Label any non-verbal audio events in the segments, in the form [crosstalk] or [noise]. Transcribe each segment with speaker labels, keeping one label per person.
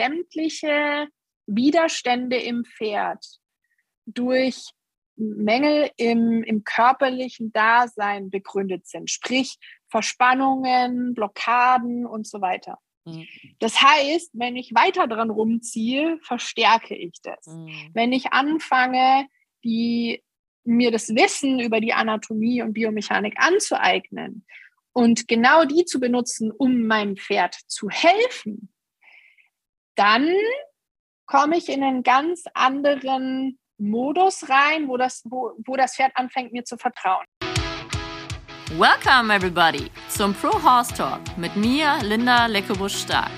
Speaker 1: sämtliche Widerstände im Pferd durch Mängel im, im körperlichen Dasein begründet sind, sprich Verspannungen, Blockaden und so weiter. Mhm. Das heißt, wenn ich weiter dran rumziehe, verstärke ich das. Mhm. Wenn ich anfange, die, mir das Wissen über die Anatomie und Biomechanik anzueignen und genau die zu benutzen, um meinem Pferd zu helfen, dann komme ich in einen ganz anderen Modus rein, wo das, wo, wo das Pferd anfängt, mir zu vertrauen.
Speaker 2: Welcome everybody zum Pro Horse Talk mit mir, Linda Leckebusch-Stark.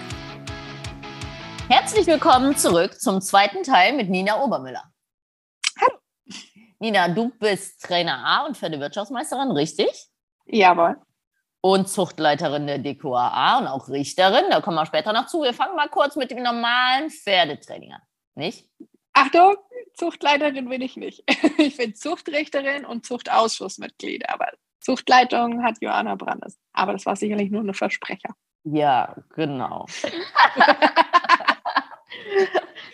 Speaker 2: Herzlich willkommen zurück zum zweiten Teil mit Nina Obermüller. Hallo. Nina, du bist Trainer A und Pferdewirtschaftsmeisterin, richtig?
Speaker 1: Jawohl.
Speaker 2: Und Zuchtleiterin der DQAA und auch Richterin. Da kommen wir später noch zu. Wir fangen mal kurz mit dem normalen Pferdetraining an, nicht?
Speaker 1: Achtung, Zuchtleiterin bin ich nicht. [laughs] Ich bin Zuchtrichterin und Zuchtausschussmitglied, aber Zuchtleitung hat Johanna Brandes. Aber das war sicherlich nur eine Versprecher.
Speaker 2: Ja, genau. [laughs]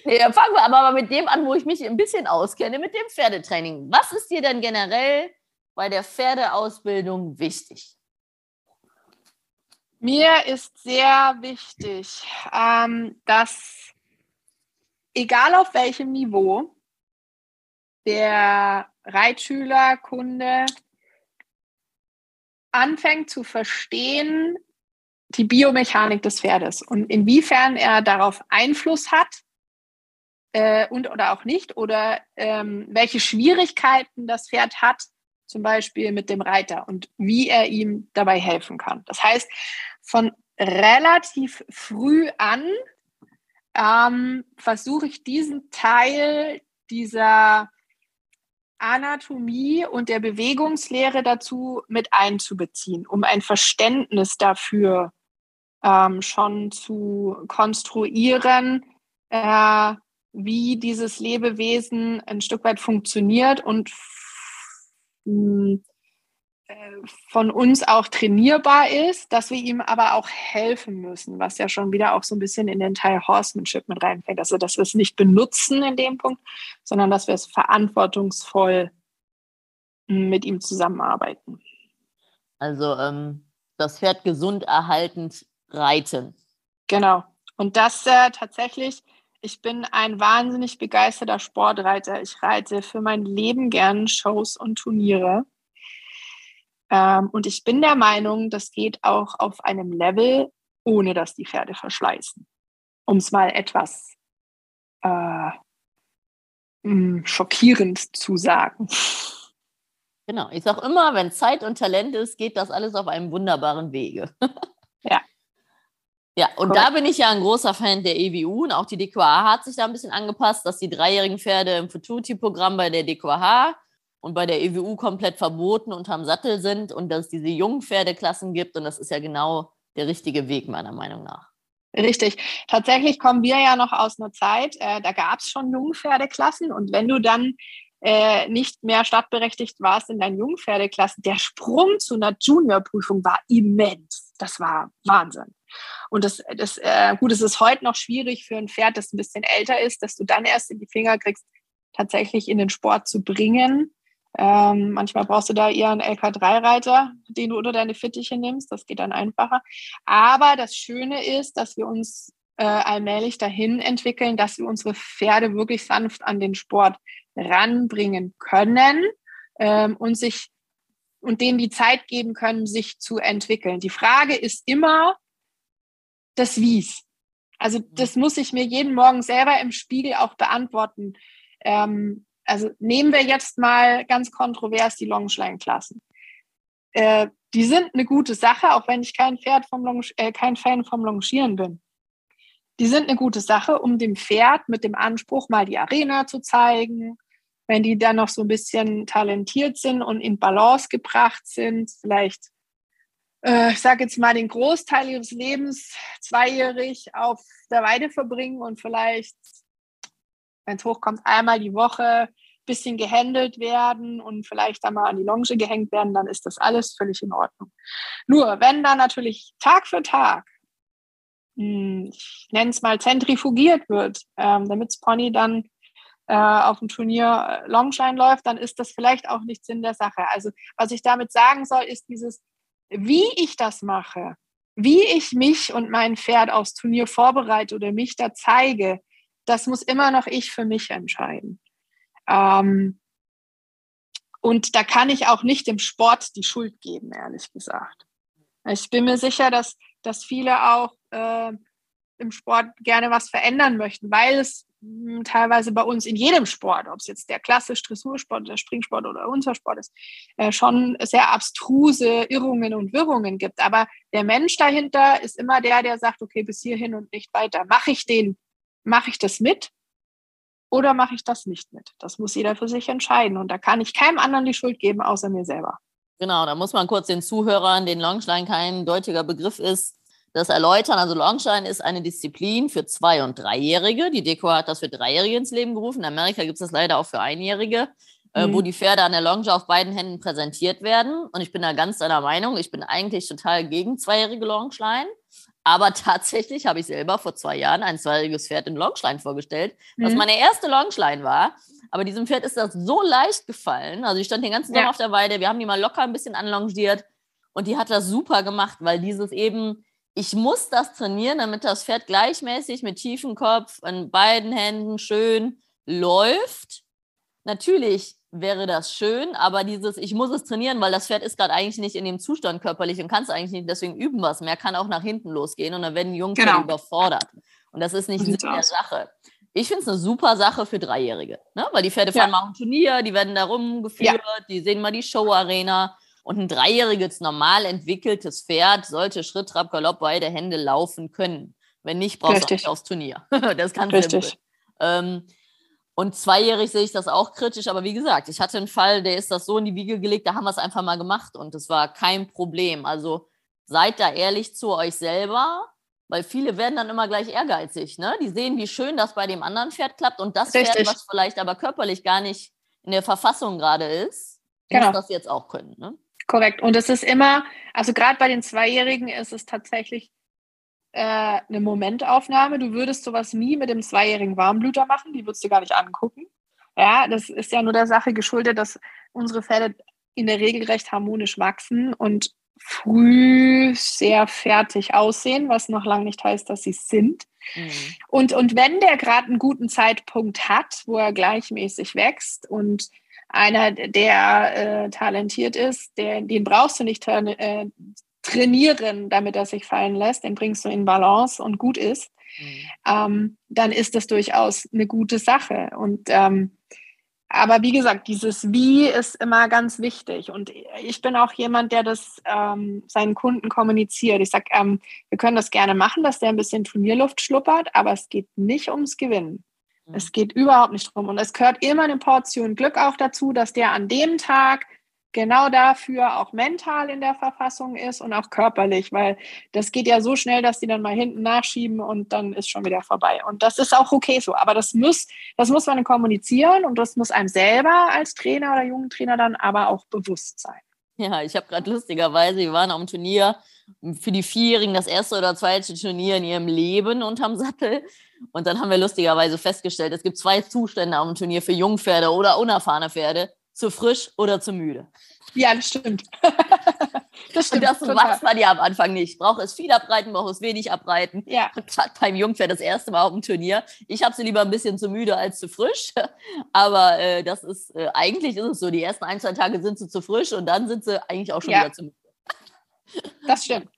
Speaker 2: nee, dann fangen wir aber mal mit dem an, wo ich mich ein bisschen auskenne, mit dem Pferdetraining. Was ist dir denn generell bei der Pferdeausbildung wichtig?
Speaker 1: Mir ist sehr wichtig, ähm, dass egal auf welchem Niveau, der Reitschüler, Kunde anfängt zu verstehen, die Biomechanik des Pferdes und inwiefern er darauf Einfluss hat äh, und oder auch nicht oder ähm, welche Schwierigkeiten das Pferd hat, zum Beispiel mit dem Reiter und wie er ihm dabei helfen kann. Das heißt, von relativ früh an ähm, versuche ich diesen Teil dieser Anatomie und der Bewegungslehre dazu mit einzubeziehen, um ein Verständnis dafür ähm, schon zu konstruieren, äh, wie dieses Lebewesen ein Stück weit funktioniert und von uns auch trainierbar ist, dass wir ihm aber auch helfen müssen, was ja schon wieder auch so ein bisschen in den Teil Horsemanship mit reinfällt. Also, dass wir es nicht benutzen in dem Punkt, sondern dass wir es verantwortungsvoll mit ihm zusammenarbeiten.
Speaker 2: Also ähm, das Pferd gesund erhaltend reiten.
Speaker 1: Genau. Und das äh, tatsächlich, ich bin ein wahnsinnig begeisterter Sportreiter. Ich reite für mein Leben gern Shows und Turniere. Ähm, und ich bin der Meinung, das geht auch auf einem Level, ohne dass die Pferde verschleißen. Um es mal etwas äh, hm, schockierend zu sagen.
Speaker 2: Genau, ich sage immer, wenn Zeit und Talent ist, geht das alles auf einem wunderbaren Wege. [laughs]
Speaker 1: ja.
Speaker 2: Und Correct. da bin ich ja ein großer Fan der EWU und auch die DQH hat sich da ein bisschen angepasst, dass die dreijährigen Pferde im Fututi-Programm bei der DQH und bei der EWU komplett verboten unterm Sattel sind und dass es diese jungen Pferdeklassen gibt. Und das ist ja genau der richtige Weg, meiner Meinung nach.
Speaker 1: Richtig. Tatsächlich kommen wir ja noch aus einer Zeit, äh, da gab es schon Jungpferdeklassen und wenn du dann äh, nicht mehr stadtberechtigt warst in deinen Jungpferdeklassen, der Sprung zu einer Juniorprüfung war immens. Das war Wahnsinn. Und das, das äh, gut, es ist heute noch schwierig für ein Pferd, das ein bisschen älter ist, dass du dann erst in die Finger kriegst, tatsächlich in den Sport zu bringen. Ähm, manchmal brauchst du da eher einen LK3-Reiter, den du unter deine Fittiche nimmst. Das geht dann einfacher. Aber das Schöne ist, dass wir uns äh, allmählich dahin entwickeln, dass wir unsere Pferde wirklich sanft an den Sport ranbringen können ähm, und sich und denen die Zeit geben können, sich zu entwickeln. Die Frage ist immer das Wies. Also mhm. das muss ich mir jeden Morgen selber im Spiegel auch beantworten. Ähm, also nehmen wir jetzt mal ganz kontrovers die Longschleinklassen. Äh, die sind eine gute Sache, auch wenn ich kein Pferd vom Long, äh, kein Fan vom Longieren bin. Die sind eine gute Sache, um dem Pferd mit dem Anspruch mal die Arena zu zeigen. Wenn die dann noch so ein bisschen talentiert sind und in Balance gebracht sind, vielleicht, äh, ich sage jetzt mal, den Großteil ihres Lebens zweijährig auf der Weide verbringen und vielleicht wenn es hochkommt, einmal die Woche ein bisschen gehandelt werden und vielleicht einmal an die Longe gehängt werden, dann ist das alles völlig in Ordnung. Nur wenn dann natürlich Tag für Tag hm, ich nenne es mal, zentrifugiert wird, ähm, damit das Pony dann äh, auf dem Turnier äh, Longshine läuft, dann ist das vielleicht auch nicht Sinn der Sache. Also was ich damit sagen soll, ist dieses, wie ich das mache, wie ich mich und mein Pferd aufs Turnier vorbereite oder mich da zeige, das muss immer noch ich für mich entscheiden. Ähm, und da kann ich auch nicht dem Sport die Schuld geben, ehrlich gesagt. Ich bin mir sicher, dass, dass viele auch äh, im Sport gerne was verändern möchten, weil es teilweise bei uns in jedem Sport, ob es jetzt der klassische Dressursport, der Springsport oder unser Sport ist, äh, schon sehr abstruse Irrungen und Wirrungen gibt. Aber der Mensch dahinter ist immer der, der sagt, okay, bis hierhin und nicht weiter. Mache ich den, mache ich das mit oder mache ich das nicht mit? Das muss jeder für sich entscheiden. Und da kann ich keinem anderen die Schuld geben, außer mir selber.
Speaker 2: Genau, da muss man kurz den Zuhörern, den Longshine kein deutiger Begriff ist, das erläutern. Also Longshine ist eine Disziplin für Zwei- und Dreijährige. Die Deko hat das für Dreijährige ins Leben gerufen. In Amerika gibt es das leider auch für Einjährige, äh, mhm. wo die Pferde an der Longe auf beiden Händen präsentiert werden. Und ich bin da ganz deiner Meinung. Ich bin eigentlich total gegen zweijährige Longshine. Aber [laughs] tatsächlich habe ich selber vor zwei Jahren ein zweijähriges Pferd in Longschlein vorgestellt, was mhm. meine erste Longschlein war. Aber diesem Pferd ist das so leicht gefallen. Also ich stand den ganzen Tag ja. auf der Weide, wir haben die mal locker ein bisschen anlongiert und die hat das super gemacht, weil dieses eben, ich muss das trainieren, damit das Pferd gleichmäßig mit tiefem Kopf an beiden Händen schön läuft. Natürlich wäre das schön, aber dieses, ich muss es trainieren, weil das Pferd ist gerade eigentlich nicht in dem Zustand körperlich und kann es eigentlich nicht, deswegen üben es mehr, kann auch nach hinten losgehen und dann werden die Jungpferde genau. überfordert. Und das ist nicht Sinn der Sache. Ich finde es eine super Sache für Dreijährige, ne? weil die Pferde fahren ja. mal ein Turnier, die werden da rumgeführt, ja. die sehen mal die Show-Arena und ein dreijähriges, normal entwickeltes Pferd sollte Schritt, Trab, Galopp, beide Hände laufen können. Wenn nicht, brauchst Richtig. du nicht aufs Turnier. [laughs] das kann Richtig. Ähm, und zweijährig sehe ich das auch kritisch, aber wie gesagt, ich hatte einen Fall, der ist das so in die Wiege gelegt, da haben wir es einfach mal gemacht und es war kein Problem. Also seid da ehrlich zu euch selber, weil viele werden dann immer gleich ehrgeizig. Ne? Die sehen, wie schön das bei dem anderen Pferd klappt und das Richtig. Pferd, was vielleicht aber körperlich gar nicht in der Verfassung gerade ist, genau. muss das jetzt auch können. Ne?
Speaker 1: Korrekt. Und es ist immer, also gerade bei den Zweijährigen ist es tatsächlich äh, eine Momentaufnahme. Du würdest sowas nie mit dem zweijährigen Warmblüter machen, die würdest du gar nicht angucken. Ja, das ist ja nur der Sache geschuldet, dass unsere Pferde in der Regel recht harmonisch wachsen und früh sehr fertig aussehen, was noch lange nicht heißt, dass sie sind. Mhm. Und, und wenn der gerade einen guten Zeitpunkt hat, wo er gleichmäßig wächst und einer, der äh, talentiert ist, der, den brauchst du nicht äh, trainieren, damit er sich fallen lässt, den bringst du in Balance und gut ist, mhm. ähm, dann ist das durchaus eine gute Sache. Und ähm, aber wie gesagt, dieses Wie ist immer ganz wichtig. Und ich bin auch jemand, der das ähm, seinen Kunden kommuniziert. Ich sage, ähm, wir können das gerne machen, dass der ein bisschen Turnierluft schluppert, aber es geht nicht ums Gewinnen. Es geht überhaupt nicht drum. Und es gehört immer eine Portion Glück auch dazu, dass der an dem Tag genau dafür auch mental in der Verfassung ist und auch körperlich, weil das geht ja so schnell, dass die dann mal hinten nachschieben und dann ist schon wieder vorbei. Und das ist auch okay so. Aber das muss, das muss man kommunizieren und das muss einem selber als Trainer oder jungen Trainer dann aber auch bewusst sein.
Speaker 2: Ja, ich habe gerade lustigerweise, wir waren am Turnier für die Vierjährigen das erste oder zweite Turnier in ihrem Leben unterm Sattel. Und dann haben wir lustigerweise festgestellt, es gibt zwei Zustände am Turnier für Jungpferde oder unerfahrene Pferde zu frisch oder zu müde.
Speaker 1: Ja, das stimmt. [laughs]
Speaker 2: das stimmt. Und das total. weiß man ja am Anfang nicht. Braucht es viel abreiten, braucht es wenig abreiten.
Speaker 1: Ja.
Speaker 2: Beim Jungpferd das erste Mal auf dem Turnier. Ich habe sie lieber ein bisschen zu müde als zu frisch. [laughs] Aber äh, das ist, äh, eigentlich ist es so, die ersten ein, zwei Tage sind sie zu frisch und dann sind sie eigentlich auch schon ja. wieder zu müde.
Speaker 1: Das stimmt.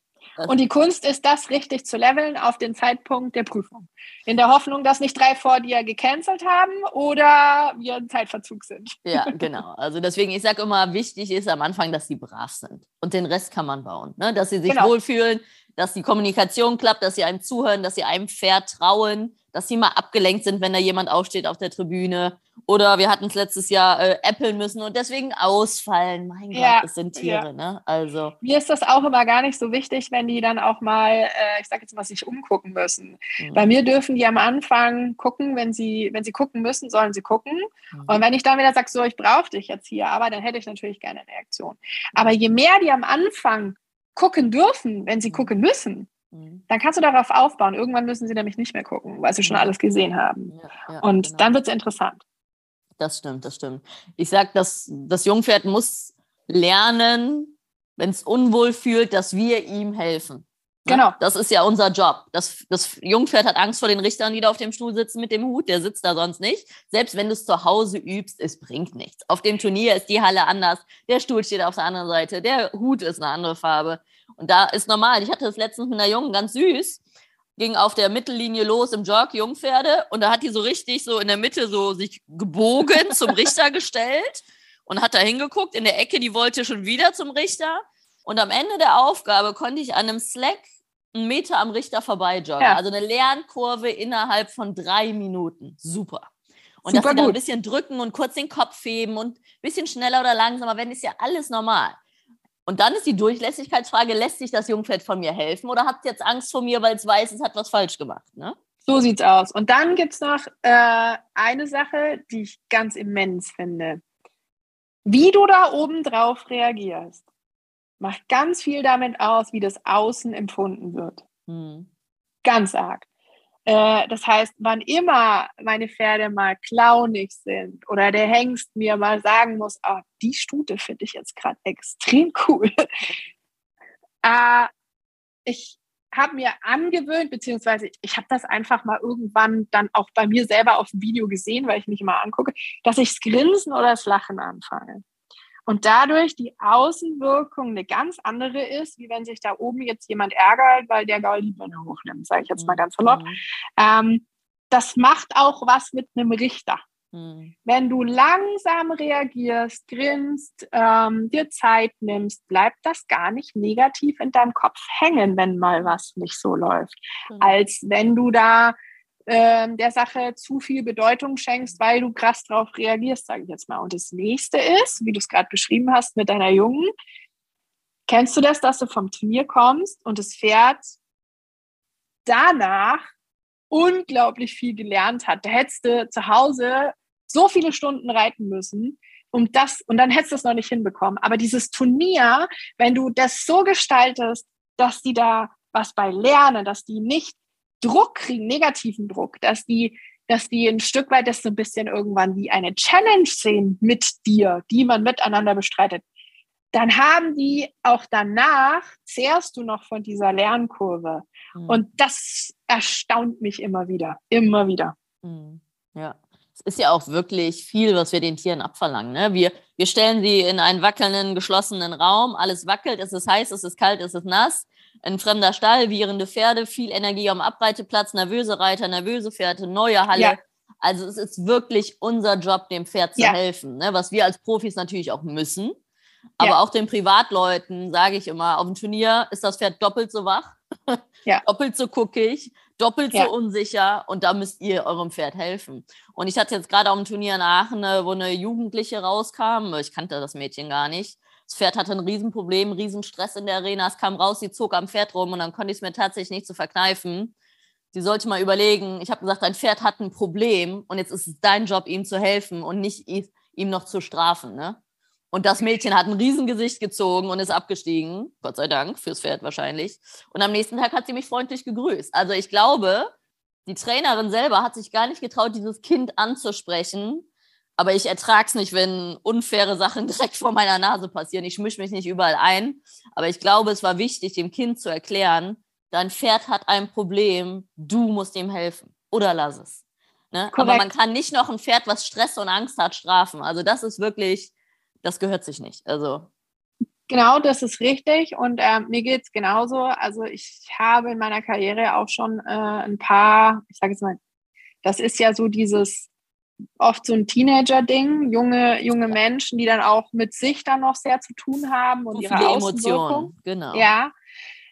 Speaker 1: Und die Kunst ist, das richtig zu leveln auf den Zeitpunkt der Prüfung. In der Hoffnung, dass nicht drei vor dir gecancelt haben oder wir in Zeitverzug sind.
Speaker 2: Ja, [laughs] genau. Also deswegen, ich sage immer, wichtig ist am Anfang, dass sie brav sind. Und den Rest kann man bauen. Ne? Dass sie sich genau. wohlfühlen, dass die Kommunikation klappt, dass sie einem zuhören, dass sie einem vertrauen, dass sie mal abgelenkt sind, wenn da jemand aufsteht auf der Tribüne. Oder wir hatten es letztes Jahr äh, äppeln müssen und deswegen ausfallen. Mein ja, Gott, das sind Tiere, ja. ne? Also.
Speaker 1: Mir ist das auch immer gar nicht so wichtig, wenn die dann auch mal, äh, ich sage jetzt mal, sich umgucken müssen. Mhm. Bei mir dürfen die am Anfang gucken, wenn sie, wenn sie gucken müssen, sollen sie gucken. Mhm. Und wenn ich dann wieder sage, so, ich brauche dich jetzt hier, aber dann hätte ich natürlich gerne eine Reaktion. Aber je mehr die am Anfang gucken dürfen, wenn sie mhm. gucken müssen, Mhm. Dann kannst du darauf aufbauen. Irgendwann müssen sie nämlich nicht mehr gucken, weil sie schon alles gesehen haben. Ja, ja, und genau. dann wird es interessant.
Speaker 2: Das stimmt, das stimmt. Ich sage, das, das Jungpferd muss lernen, wenn es unwohl fühlt, dass wir ihm helfen. Ne? Genau. Das ist ja unser Job. Das, das Jungpferd hat Angst vor den Richtern, die da auf dem Stuhl sitzen mit dem Hut. Der sitzt da sonst nicht. Selbst wenn du es zu Hause übst, es bringt nichts. Auf dem Turnier ist die Halle anders. Der Stuhl steht auf der anderen Seite. Der Hut ist eine andere Farbe. Und da ist normal. Ich hatte das letztens mit einer Jungen ganz süß. Ging auf der Mittellinie los im Jog, Jungpferde. Und da hat die so richtig so in der Mitte so sich gebogen, [laughs] zum Richter gestellt und hat da hingeguckt. In der Ecke, die wollte schon wieder zum Richter. Und am Ende der Aufgabe konnte ich an einem Slack einen Meter am Richter vorbei joggen. Ja. Also eine Lernkurve innerhalb von drei Minuten. Super. Und Super dass sie da ein bisschen drücken und kurz den Kopf heben und ein bisschen schneller oder langsamer werden, ist ja alles normal. Und dann ist die Durchlässigkeitsfrage, lässt sich das Jungpferd von mir helfen oder habt ihr jetzt Angst vor mir, weil es weiß, es hat was falsch gemacht? Ne?
Speaker 1: So sieht's aus. Und dann gibt es noch äh, eine Sache, die ich ganz immens finde. Wie du da oben drauf reagierst macht ganz viel damit aus, wie das Außen empfunden wird. Mhm. Ganz arg. Äh, das heißt, wann immer meine Pferde mal clownig sind oder der Hengst mir mal sagen muss, oh, die Stute finde ich jetzt gerade extrem cool. [laughs] äh, ich habe mir angewöhnt, beziehungsweise ich habe das einfach mal irgendwann dann auch bei mir selber auf dem Video gesehen, weil ich mich immer angucke, dass ich das Grinsen oder das Lachen anfange und dadurch die Außenwirkung eine ganz andere ist, wie wenn sich da oben jetzt jemand ärgert, weil der Gaul die Birne hochnimmt, sage ich jetzt mal ganz salopp. Mhm. Ähm, das macht auch was mit einem Richter. Mhm. Wenn du langsam reagierst, grinst, ähm, dir Zeit nimmst, bleibt das gar nicht negativ in deinem Kopf hängen, wenn mal was nicht so läuft. Mhm. Als wenn du da ähm, der Sache zu viel Bedeutung schenkst, weil du krass darauf reagierst, sage ich jetzt mal. Und das nächste ist, wie du es gerade beschrieben hast mit deiner Jungen, kennst du das, dass du vom Turnier kommst und das Pferd danach unglaublich viel gelernt hat. Da hättest du zu Hause so viele Stunden reiten müssen, um das, und dann hättest du es noch nicht hinbekommen. Aber dieses Turnier, wenn du das so gestaltest, dass die da was bei lernen, dass die nicht Druck kriegen, negativen Druck, dass die, dass die ein Stück weit das so ein bisschen irgendwann wie eine Challenge sehen mit dir, die man miteinander bestreitet, dann haben die auch danach, zehrst du noch von dieser Lernkurve. Mhm. Und das erstaunt mich immer wieder, immer wieder.
Speaker 2: Mhm. Ja. Es ist ja auch wirklich viel, was wir den Tieren abverlangen. Ne? Wir, wir stellen sie in einen wackelnden, geschlossenen Raum, alles wackelt, es ist heiß, es ist kalt, es ist nass ein fremder Stall, wieherende Pferde, viel Energie am Abreiteplatz, nervöse Reiter, nervöse Pferde, neue Halle. Ja. Also es ist wirklich unser Job, dem Pferd zu ja. helfen, ne? was wir als Profis natürlich auch müssen. Aber ja. auch den Privatleuten sage ich immer, auf dem Turnier ist das Pferd doppelt so wach, [laughs] doppelt so guckig, doppelt so unsicher und da müsst ihr eurem Pferd helfen. Und ich hatte jetzt gerade auf dem Turnier in Aachen, wo eine Jugendliche rauskam, ich kannte das Mädchen gar nicht, das Pferd hatte ein Riesenproblem, Riesenstress in der Arena. Es kam raus, sie zog am Pferd rum und dann konnte ich es mir tatsächlich nicht zu so verkneifen. Sie sollte mal überlegen, ich habe gesagt, dein Pferd hat ein Problem und jetzt ist es dein Job, ihm zu helfen und nicht ihm noch zu strafen. Ne? Und das Mädchen hat ein Riesengesicht gezogen und ist abgestiegen. Gott sei Dank, fürs Pferd wahrscheinlich. Und am nächsten Tag hat sie mich freundlich gegrüßt. Also ich glaube, die Trainerin selber hat sich gar nicht getraut, dieses Kind anzusprechen, aber ich ertrage es nicht, wenn unfaire Sachen [laughs] direkt vor meiner Nase passieren. Ich mische mich nicht überall ein. Aber ich glaube, es war wichtig, dem Kind zu erklären, dein Pferd hat ein Problem, du musst ihm helfen. Oder lass es. Ne? Aber man kann nicht noch ein Pferd, was Stress und Angst hat, strafen. Also das ist wirklich, das gehört sich nicht. Also
Speaker 1: Genau, das ist richtig. Und äh, mir geht es genauso. Also ich habe in meiner Karriere auch schon äh, ein paar, ich sage jetzt mal, das ist ja so dieses oft so ein Teenager-Ding, junge, junge Menschen, die dann auch mit sich dann noch sehr zu tun haben und, und ihre Emotionen.
Speaker 2: Genau.
Speaker 1: Ja.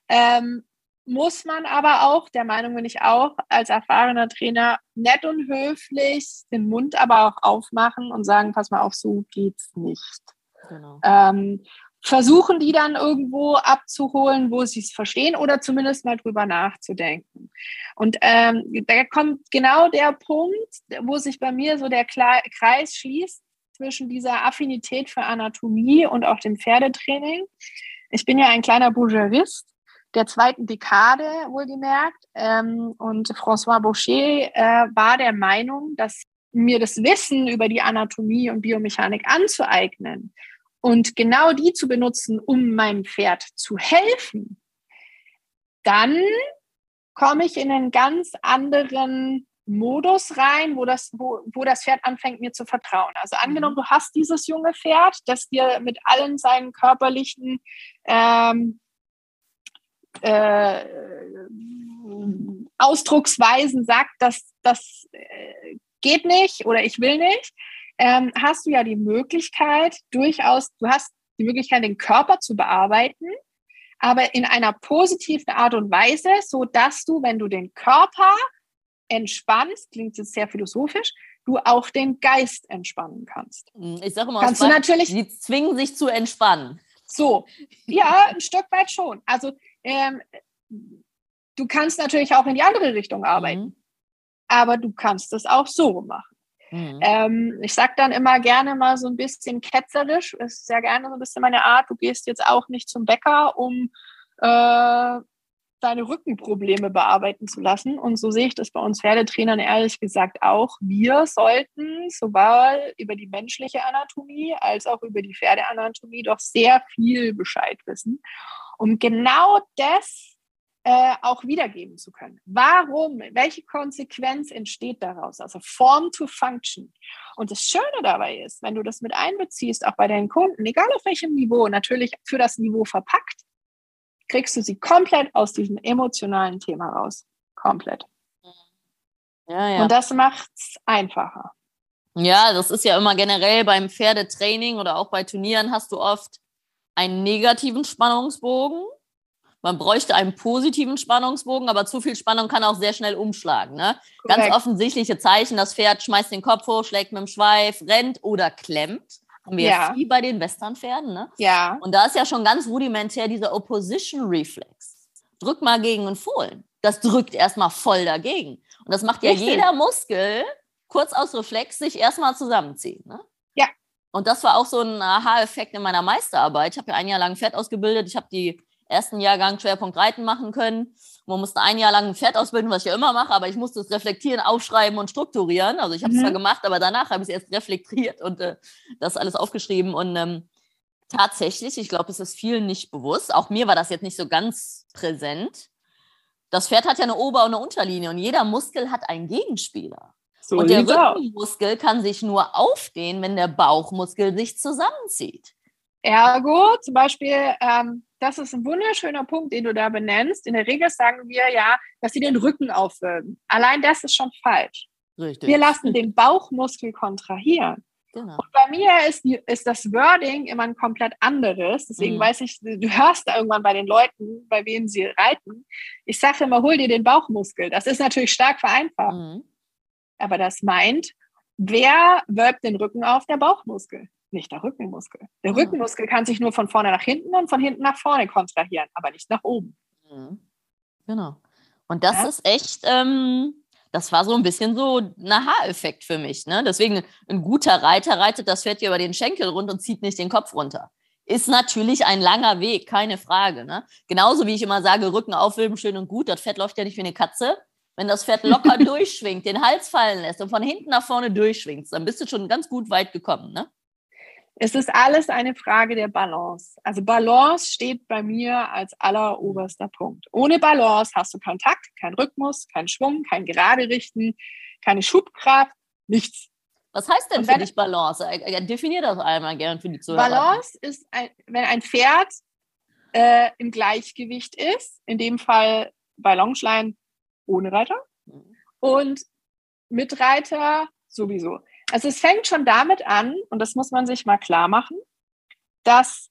Speaker 1: Ähm, muss man aber auch, der Meinung bin ich auch, als erfahrener Trainer nett und höflich den Mund aber auch aufmachen und sagen, pass mal auf, so geht's nicht. Genau. Ähm, versuchen die dann irgendwo abzuholen, wo sie es verstehen oder zumindest mal drüber nachzudenken. Und ähm, da kommt genau der Punkt, wo sich bei mir so der Kreis schließt zwischen dieser Affinität für Anatomie und auch dem Pferdetraining. Ich bin ja ein kleiner Bougerist. der zweiten Dekade wohlgemerkt. Ähm, und François Boucher äh, war der Meinung, dass mir das Wissen über die Anatomie und Biomechanik anzueignen und genau die zu benutzen, um meinem Pferd zu helfen, dann komme ich in einen ganz anderen Modus rein, wo das, wo, wo das Pferd anfängt, mir zu vertrauen. Also angenommen, mhm. du hast dieses junge Pferd, das dir mit allen seinen körperlichen ähm, äh, Ausdrucksweisen sagt, dass das äh, geht nicht oder ich will nicht, ähm, hast du ja die Möglichkeit, durchaus, du hast die Möglichkeit, den Körper zu bearbeiten, aber in einer positiven Art und Weise, so dass du, wenn du den Körper entspannst, klingt jetzt sehr philosophisch, du auch den Geist entspannen kannst.
Speaker 2: Hm, ich sage mal,
Speaker 1: kannst du natürlich,
Speaker 2: die zwingen sich zu entspannen.
Speaker 1: So, ja, ein Stück weit schon. Also ähm, du kannst natürlich auch in die andere Richtung arbeiten, mhm. aber du kannst es auch so machen. Mhm. Ähm, ich sage dann immer gerne mal so ein bisschen ketzerisch, ist sehr gerne so ein bisschen meine Art, du gehst jetzt auch nicht zum Bäcker, um äh, deine Rückenprobleme bearbeiten zu lassen. Und so sehe ich das bei uns Pferdetrainern ehrlich gesagt auch. Wir sollten sowohl über die menschliche Anatomie als auch über die Pferdeanatomie doch sehr viel Bescheid wissen, um genau das äh, auch wiedergeben zu können. Warum? Welche Konsequenz entsteht daraus? Also Form to Function. Und das Schöne dabei ist, wenn du das mit einbeziehst, auch bei deinen Kunden, egal auf welchem Niveau, natürlich für das Niveau verpackt, kriegst du sie komplett aus diesem emotionalen Thema raus. Komplett. Ja, ja. Und das macht es einfacher.
Speaker 2: Ja, das ist ja immer generell beim Pferdetraining oder auch bei Turnieren hast du oft einen negativen Spannungsbogen. Man bräuchte einen positiven Spannungsbogen, aber zu viel Spannung kann auch sehr schnell umschlagen. Ne? Ganz offensichtliche Zeichen, das Pferd schmeißt den Kopf hoch, schlägt mit dem Schweif, rennt oder klemmt. Haben wir ja. viel bei den Westernpferden, ne?
Speaker 1: Ja.
Speaker 2: Und da ist ja schon ganz rudimentär dieser Opposition Reflex. Drück mal gegen einen Fohlen. Das drückt erstmal voll dagegen. Und das macht ja Richtig. jeder Muskel kurz aus Reflex sich erstmal zusammenziehen. Ne?
Speaker 1: Ja.
Speaker 2: Und das war auch so ein Aha-Effekt in meiner Meisterarbeit. Ich habe ja ein Jahr lang Pferd ausgebildet. Ich habe die ersten Jahrgang Schwerpunkt Reiten machen können. Man musste ein Jahr lang ein Pferd ausbilden, was ich ja immer mache, aber ich musste es reflektieren, aufschreiben und strukturieren. Also ich habe es mhm. zwar gemacht, aber danach habe ich es erst reflektiert und äh, das alles aufgeschrieben. Und ähm, tatsächlich, ich glaube, es ist vielen nicht bewusst. Auch mir war das jetzt nicht so ganz präsent. Das Pferd hat ja eine Ober- und eine Unterlinie und jeder Muskel hat einen Gegenspieler. So und der Rückenmuskel kann sich nur aufdehnen, wenn der Bauchmuskel sich zusammenzieht.
Speaker 1: Ergo, zum Beispiel, ähm, das ist ein wunderschöner Punkt, den du da benennst. In der Regel sagen wir ja, dass sie den Rücken aufwölben. Allein das ist schon falsch. Richtig. Wir lassen den Bauchmuskel kontrahieren. Genau. Und bei mir ist, ist das Wording immer ein komplett anderes. Deswegen mhm. weiß ich, du hörst da irgendwann bei den Leuten, bei wem sie reiten. Ich sage immer, hol dir den Bauchmuskel. Das ist natürlich stark vereinfacht. Mhm. Aber das meint, wer wölbt den Rücken auf? Der Bauchmuskel nicht der Rückenmuskel. Der mhm. Rückenmuskel kann sich nur von vorne nach hinten und von hinten nach vorne kontrahieren, aber nicht nach oben.
Speaker 2: Mhm. Genau. Und das ja? ist echt, ähm, das war so ein bisschen so ein Aha-Effekt für mich. Ne? Deswegen, ein guter Reiter reitet das Pferd hier über den Schenkel rund und zieht nicht den Kopf runter. Ist natürlich ein langer Weg, keine Frage. Ne? Genauso wie ich immer sage, Rücken aufwölben, schön und gut. Das Pferd läuft ja nicht wie eine Katze. Wenn das Pferd locker [laughs] durchschwingt, den Hals fallen lässt und von hinten nach vorne durchschwingt, dann bist du schon ganz gut weit gekommen. Ne?
Speaker 1: Es ist alles eine Frage der Balance. Also Balance steht bei mir als alleroberster Punkt. Ohne Balance hast du keinen Takt, keinen Rhythmus, keinen Schwung, kein Gerade richten, keine Schubkraft, nichts.
Speaker 2: Was heißt denn für dich Balance? Definier das einmal gerne für die Zuhörer.
Speaker 1: Balance ist, ein, wenn ein Pferd äh, im Gleichgewicht ist, in dem Fall bei Longline ohne Reiter mhm. und mit Reiter sowieso. Also es fängt schon damit an, und das muss man sich mal klar machen, dass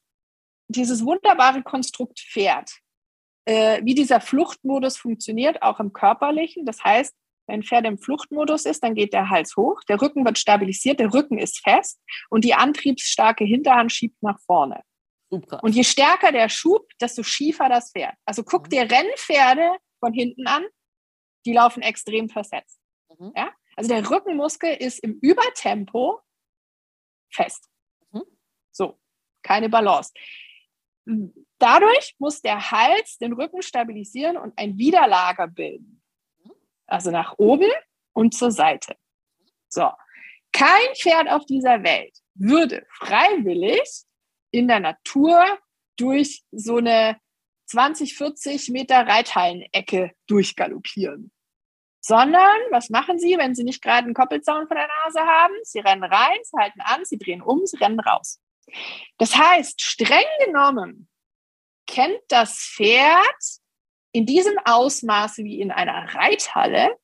Speaker 1: dieses wunderbare Konstrukt Pferd, äh, wie dieser Fluchtmodus funktioniert, auch im körperlichen. Das heißt, wenn ein Pferd im Fluchtmodus ist, dann geht der Hals hoch, der Rücken wird stabilisiert, der Rücken ist fest und die antriebsstarke Hinterhand schiebt nach vorne. Super. Und je stärker der Schub, desto schiefer das Pferd. Also guck mhm. dir Rennpferde von hinten an, die laufen extrem versetzt. Mhm. Ja? Also der Rückenmuskel ist im Übertempo fest. Mhm. So, keine Balance. Dadurch muss der Hals den Rücken stabilisieren und ein Widerlager bilden. Also nach oben und zur Seite. So. Kein Pferd auf dieser Welt würde freiwillig in der Natur durch so eine 20, 40 Meter Reithallenecke durchgaloppieren. Sondern, was machen sie, wenn sie nicht gerade einen Koppelzaun vor der Nase haben? Sie rennen rein, sie halten an, sie drehen um, sie rennen raus. Das heißt, streng genommen kennt das Pferd in diesem Ausmaße wie in einer Reithalle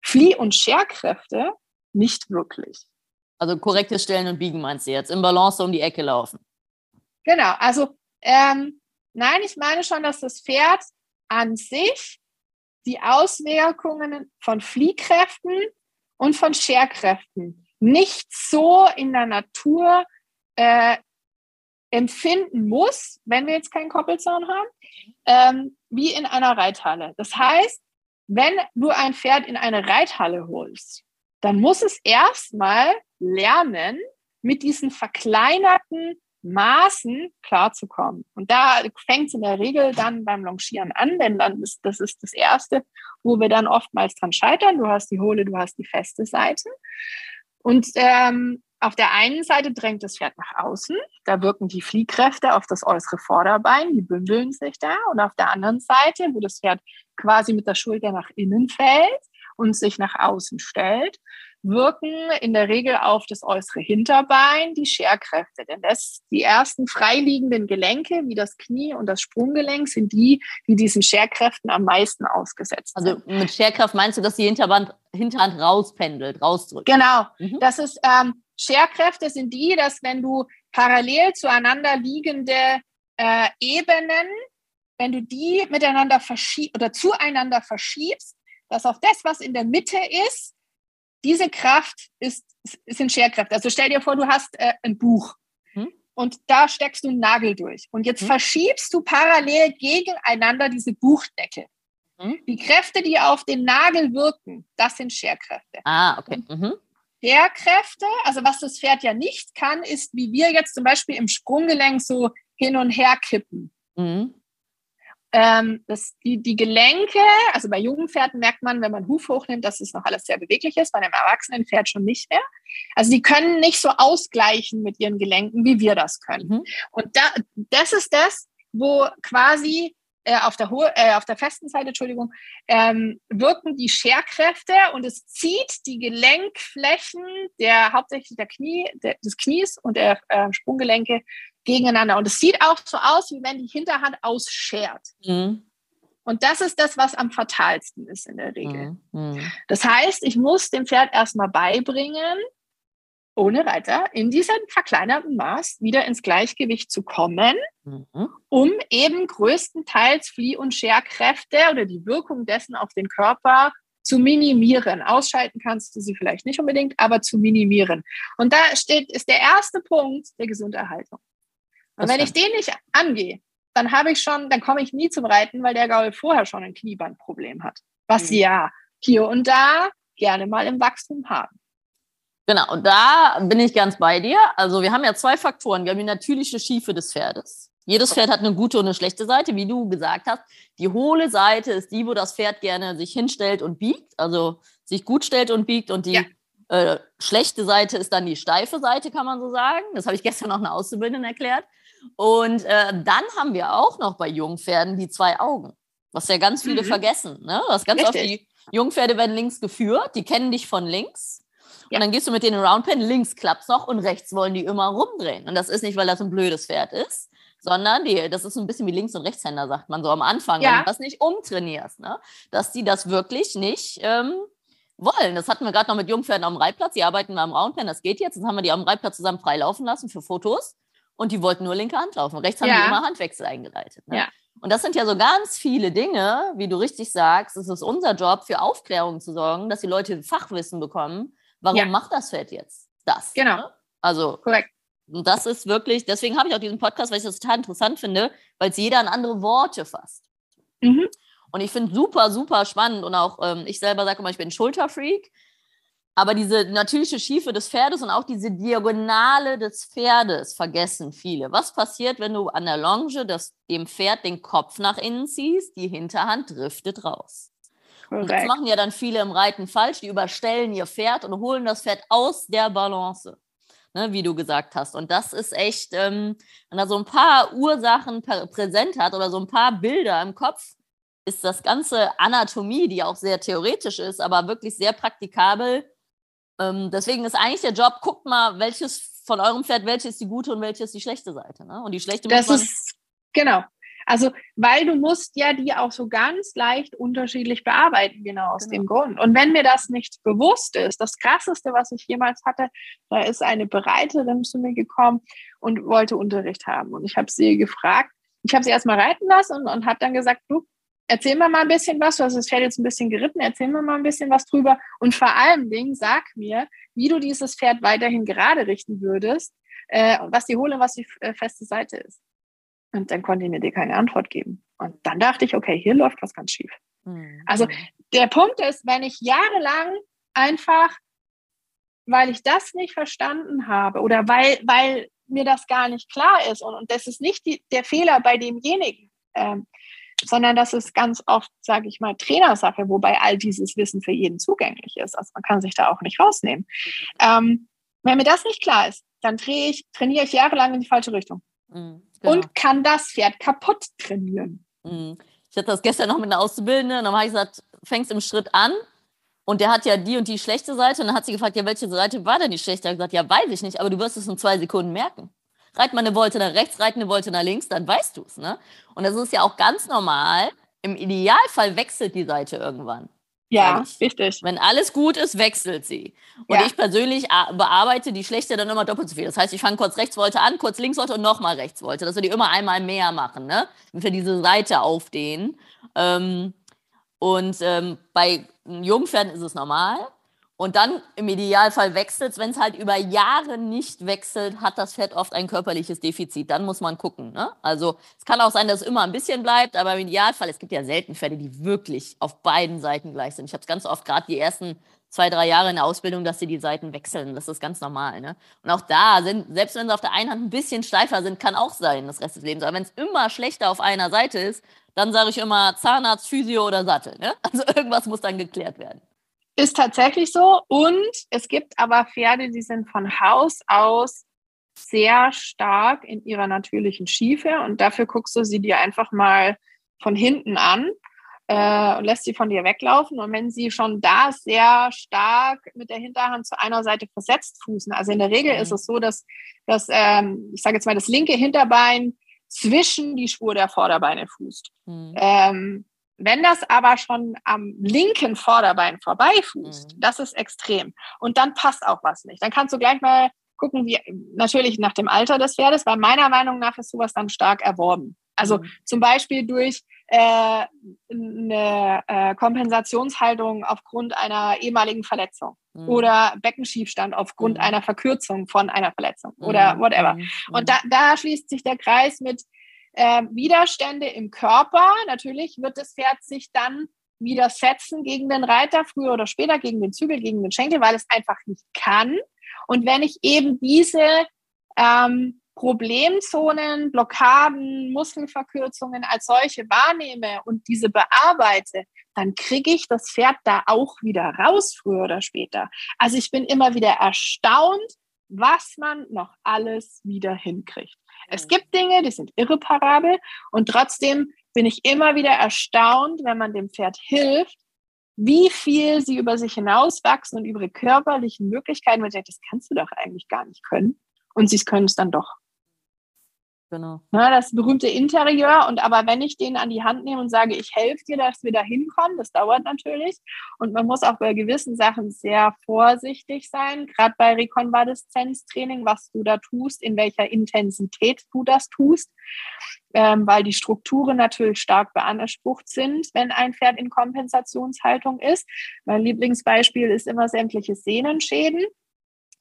Speaker 1: Flieh- und Scherkräfte nicht wirklich.
Speaker 2: Also korrektes Stellen und Biegen meinst du jetzt, im Balance um die Ecke laufen.
Speaker 1: Genau, also ähm, nein, ich meine schon, dass das Pferd an sich die Auswirkungen von Fliehkräften und von Scherkräften nicht so in der Natur äh, empfinden muss, wenn wir jetzt keinen Koppelzaun haben, ähm, wie in einer Reithalle. Das heißt, wenn du ein Pferd in eine Reithalle holst, dann muss es erstmal lernen, mit diesen verkleinerten Maßen klarzukommen. Und da fängt es in der Regel dann beim Longieren an, denn dann ist, das ist das Erste, wo wir dann oftmals dran scheitern. Du hast die hohle, du hast die feste Seite. Und ähm, auf der einen Seite drängt das Pferd nach außen, da wirken die Fliehkräfte auf das äußere Vorderbein, die bündeln sich da. Und auf der anderen Seite, wo das Pferd quasi mit der Schulter nach innen fällt und sich nach außen stellt, wirken in der Regel auf das äußere Hinterbein die Scherkräfte. Denn das, die ersten freiliegenden Gelenke, wie das Knie und das Sprunggelenk, sind die, die diesen Scherkräften am meisten ausgesetzt
Speaker 2: also sind. Also mit Scherkraft meinst du, dass die Hinterband, Hinterhand rauspendelt, rausdrückt?
Speaker 1: Genau. Mhm. Das ist, ähm, Scherkräfte sind die, dass wenn du parallel zueinander liegende äh, Ebenen, wenn du die miteinander verschiebst oder zueinander verschiebst, dass auf das, was in der Mitte ist, diese Kraft ist, sind Scherkräfte. Also stell dir vor, du hast äh, ein Buch hm? und da steckst du einen Nagel durch. Und jetzt hm? verschiebst du parallel gegeneinander diese Buchdecke. Hm? Die Kräfte, die auf den Nagel wirken, das sind Scherkräfte.
Speaker 2: Ah, okay. Mhm.
Speaker 1: Scherkräfte, also was das Pferd ja nicht kann, ist, wie wir jetzt zum Beispiel im Sprunggelenk so hin und her kippen. Mhm ähm, das, die, die Gelenke, also bei jungen Pferden merkt man, wenn man Huf hochnimmt, dass es noch alles sehr beweglich ist, bei einem erwachsenen Pferd schon nicht mehr. Also die können nicht so ausgleichen mit ihren Gelenken, wie wir das können. Mhm. Und da, das ist das, wo quasi äh, auf, der äh, auf der festen Seite, Entschuldigung, ähm, wirken die Scherkräfte und es zieht die Gelenkflächen der hauptsächlich der Knie, der, des Knies und der äh, Sprunggelenke gegeneinander. Und es sieht auch so aus, wie wenn die Hinterhand ausschert. Mhm. Und das ist das, was am fatalsten ist in der Regel. Mhm. mhm. Das heißt, ich muss dem Pferd erstmal beibringen, ohne Reiter in diesem verkleinerten Maß wieder ins Gleichgewicht zu kommen, mhm. um eben größtenteils Flieh- und Scherkräfte oder die Wirkung dessen auf den Körper zu minimieren. Ausschalten kannst du sie vielleicht nicht unbedingt, aber zu minimieren. Und da steht, ist der erste Punkt der Gesunderhaltung. Und wenn ich den nicht angehe, dann habe ich schon, dann komme ich nie zum Reiten, weil der Gaul vorher schon ein Kniebandproblem hat. Was mhm. ja hier und da gerne mal im Wachstum haben.
Speaker 2: Genau, und da bin ich ganz bei dir. Also wir haben ja zwei Faktoren. Wir haben die natürliche Schiefe des Pferdes. Jedes Pferd hat eine gute und eine schlechte Seite, wie du gesagt hast. Die hohle Seite ist die, wo das Pferd gerne sich hinstellt und biegt, also sich gut stellt und biegt. Und die ja. äh, schlechte Seite ist dann die steife Seite, kann man so sagen. Das habe ich [laughs] gestern noch eine Auszubildenden erklärt. Und äh, dann haben wir auch noch bei Jungpferden die zwei Augen, was ja ganz viele mhm. vergessen. Ne? Das ganz Richtig. oft die Jungpferde werden links geführt, die kennen dich von links. Ja. Und dann gehst du mit denen in Roundpen, links klappt noch und rechts wollen die immer rumdrehen. Und das ist nicht, weil das ein blödes Pferd ist, sondern die, das ist so ein bisschen wie Links- und Rechtshänder, sagt man so am Anfang, ja. wenn du das nicht umtrainierst, ne? dass die das wirklich nicht ähm, wollen. Das hatten wir gerade noch mit Jungpferden am Reitplatz. Die arbeiten am Roundpen, das geht jetzt. Jetzt haben wir die am Reitplatz zusammen freilaufen lassen für Fotos und die wollten nur linke Hand laufen. Rechts haben ja. die immer Handwechsel eingeleitet. Ne? Ja. Und das sind ja so ganz viele Dinge, wie du richtig sagst. Es ist unser Job, für Aufklärung zu sorgen, dass die Leute Fachwissen bekommen. Warum ja. macht das Pferd jetzt das?
Speaker 1: Genau. Ne?
Speaker 2: Also, korrekt. Und das ist wirklich, deswegen habe ich auch diesen Podcast, weil ich das total interessant finde, weil es jeder an andere Worte fasst. Mhm. Und ich finde super, super spannend und auch ähm, ich selber sage immer, ich bin Schulterfreak. Aber diese natürliche Schiefe des Pferdes und auch diese Diagonale des Pferdes vergessen viele. Was passiert, wenn du an der Longe das, dem Pferd den Kopf nach innen ziehst? Die Hinterhand driftet raus. Und das machen ja dann viele im Reiten falsch. Die überstellen ihr Pferd und holen das Pferd aus der Balance, ne, wie du gesagt hast. Und das ist echt, ähm, wenn er so ein paar Ursachen präsent hat oder so ein paar Bilder im Kopf, ist das ganze Anatomie, die auch sehr theoretisch ist, aber wirklich sehr praktikabel, ähm, deswegen ist eigentlich der Job, guckt mal, welches von eurem Pferd, welche ist die gute und welche ist die schlechte Seite. Ne? Und die schlechte
Speaker 1: das muss man ist, genau. Also, weil du musst ja die auch so ganz leicht unterschiedlich bearbeiten, genau aus genau. dem Grund. Und wenn mir das nicht bewusst ist, das Krasseste, was ich jemals hatte, da ist eine Bereiterin zu mir gekommen und wollte Unterricht haben. Und ich habe sie gefragt, ich habe sie erstmal reiten lassen und, und habe dann gesagt, du, erzähl mir mal ein bisschen was, du hast das Pferd jetzt ein bisschen geritten, erzähl mir mal ein bisschen was drüber und vor allem Dingen sag mir, wie du dieses Pferd weiterhin gerade richten würdest, äh, was die hohle, was die äh, feste Seite ist. Und dann konnte ich mir dir keine Antwort geben. Und dann dachte ich, okay, hier läuft was ganz schief. Mhm. Also der Punkt ist, wenn ich jahrelang einfach, weil ich das nicht verstanden habe oder weil, weil mir das gar nicht klar ist und, und das ist nicht die, der Fehler bei demjenigen, ähm, sondern das ist ganz oft, sage ich mal, Trainersache, wobei all dieses Wissen für jeden zugänglich ist. Also man kann sich da auch nicht rausnehmen. Ähm, wenn mir das nicht klar ist, dann drehe ich, trainiere ich jahrelang in die falsche Richtung mhm, genau. und kann das Pferd kaputt trainieren.
Speaker 2: Mhm. Ich hatte das gestern noch mit einer Auszubildenden, und dann habe ich gesagt, fängst im Schritt an und der hat ja die und die schlechte Seite und dann hat sie gefragt, ja, welche Seite war denn die schlechte? Ich habe gesagt, ja, weiß ich nicht, aber du wirst es in zwei Sekunden merken. Reit mal eine Wolte nach rechts, reit eine Wolte nach links, dann weißt du es. Ne? Und das ist ja auch ganz normal. Im Idealfall wechselt die Seite irgendwann.
Speaker 1: Ja, richtig.
Speaker 2: Wenn alles gut ist, wechselt sie. Und ja. ich persönlich bearbeite die schlechte dann immer doppelt so viel. Das heißt, ich fange kurz rechts Wolte an, kurz links Wolte und nochmal rechts Wolte, dass wir die immer einmal mehr machen, ne? Damit wir diese Seite aufdehnen. Ähm, und ähm, bei Jungpferden ist es normal. Und dann im Idealfall wechselt es. Wenn es halt über Jahre nicht wechselt, hat das Pferd oft ein körperliches Defizit. Dann muss man gucken. Ne? Also es kann auch sein, dass es immer ein bisschen bleibt, aber im Idealfall, es gibt ja selten Pferde, die wirklich auf beiden Seiten gleich sind. Ich habe es ganz oft gerade die ersten zwei, drei Jahre in der Ausbildung, dass sie die Seiten wechseln. Das ist ganz normal. Ne? Und auch da sind, selbst wenn sie auf der einen Hand ein bisschen steifer sind, kann auch sein, das Rest des Lebens. Aber wenn es immer schlechter auf einer Seite ist, dann sage ich immer Zahnarzt, Physio oder Sattel. Ne? [laughs] Also irgendwas muss dann geklärt werden.
Speaker 1: Ist tatsächlich so. Und es gibt aber Pferde, die sind von Haus aus sehr stark in ihrer natürlichen Schiefe. Und dafür guckst du sie dir einfach mal von hinten an äh, und lässt sie von dir weglaufen. Und wenn sie schon da sehr stark mit der Hinterhand zu einer Seite versetzt fußen, also in der Regel mhm. ist es so, dass, dass ähm, ich sage jetzt mal, das linke Hinterbein zwischen die Spur der Vorderbeine fußt. Mhm. Ähm, wenn das aber schon am linken Vorderbein vorbeifußt, mhm. das ist extrem. Und dann passt auch was nicht. Dann kannst du gleich mal gucken, wie natürlich nach dem Alter des Pferdes, weil meiner Meinung nach ist sowas dann stark erworben. Also mhm. zum Beispiel durch äh, eine äh, Kompensationshaltung aufgrund einer ehemaligen Verletzung mhm. oder Beckenschiefstand aufgrund mhm. einer Verkürzung von einer Verletzung oder mhm. whatever. Mhm. Und da, da schließt sich der Kreis mit äh, Widerstände im Körper. Natürlich wird das Pferd sich dann widersetzen gegen den Reiter, früher oder später gegen den Zügel, gegen den Schenkel, weil es einfach nicht kann. Und wenn ich eben diese ähm, Problemzonen, Blockaden, Muskelverkürzungen als solche wahrnehme und diese bearbeite, dann kriege ich das Pferd da auch wieder raus, früher oder später. Also ich bin immer wieder erstaunt, was man noch alles wieder hinkriegt. Es gibt Dinge, die sind irreparabel und trotzdem bin ich immer wieder erstaunt, wenn man dem Pferd hilft, wie viel sie über sich hinauswachsen und über ihre körperlichen Möglichkeiten, ich denke, das kannst du doch eigentlich gar nicht können. Und sie können es dann doch. Genau. Na, das berühmte Interieur. Und aber wenn ich den an die Hand nehme und sage, ich helfe dir, dass wir da hinkommen, das dauert natürlich. Und man muss auch bei gewissen Sachen sehr vorsichtig sein, gerade bei Rekonvaleszenztraining, was du da tust, in welcher Intensität du das tust, ähm, weil die Strukturen natürlich stark beansprucht sind, wenn ein Pferd in Kompensationshaltung ist. Mein Lieblingsbeispiel ist immer sämtliche Sehnenschäden.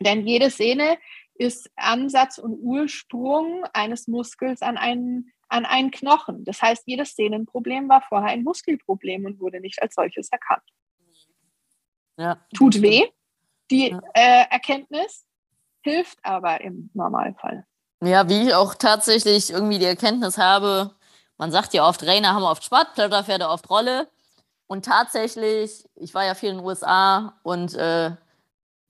Speaker 1: Denn jede Sehne ist Ansatz und Ursprung eines Muskels an einen, an einen Knochen. Das heißt, jedes Sehnenproblem war vorher ein Muskelproblem und wurde nicht als solches erkannt. Ja. Tut weh, die ja. äh, Erkenntnis, hilft aber im Normalfall.
Speaker 2: Ja, wie ich auch tatsächlich irgendwie die Erkenntnis habe, man sagt ja oft, Rainer haben oft Sport, Plotterpferde oft Rolle. Und tatsächlich, ich war ja viel in den USA und äh,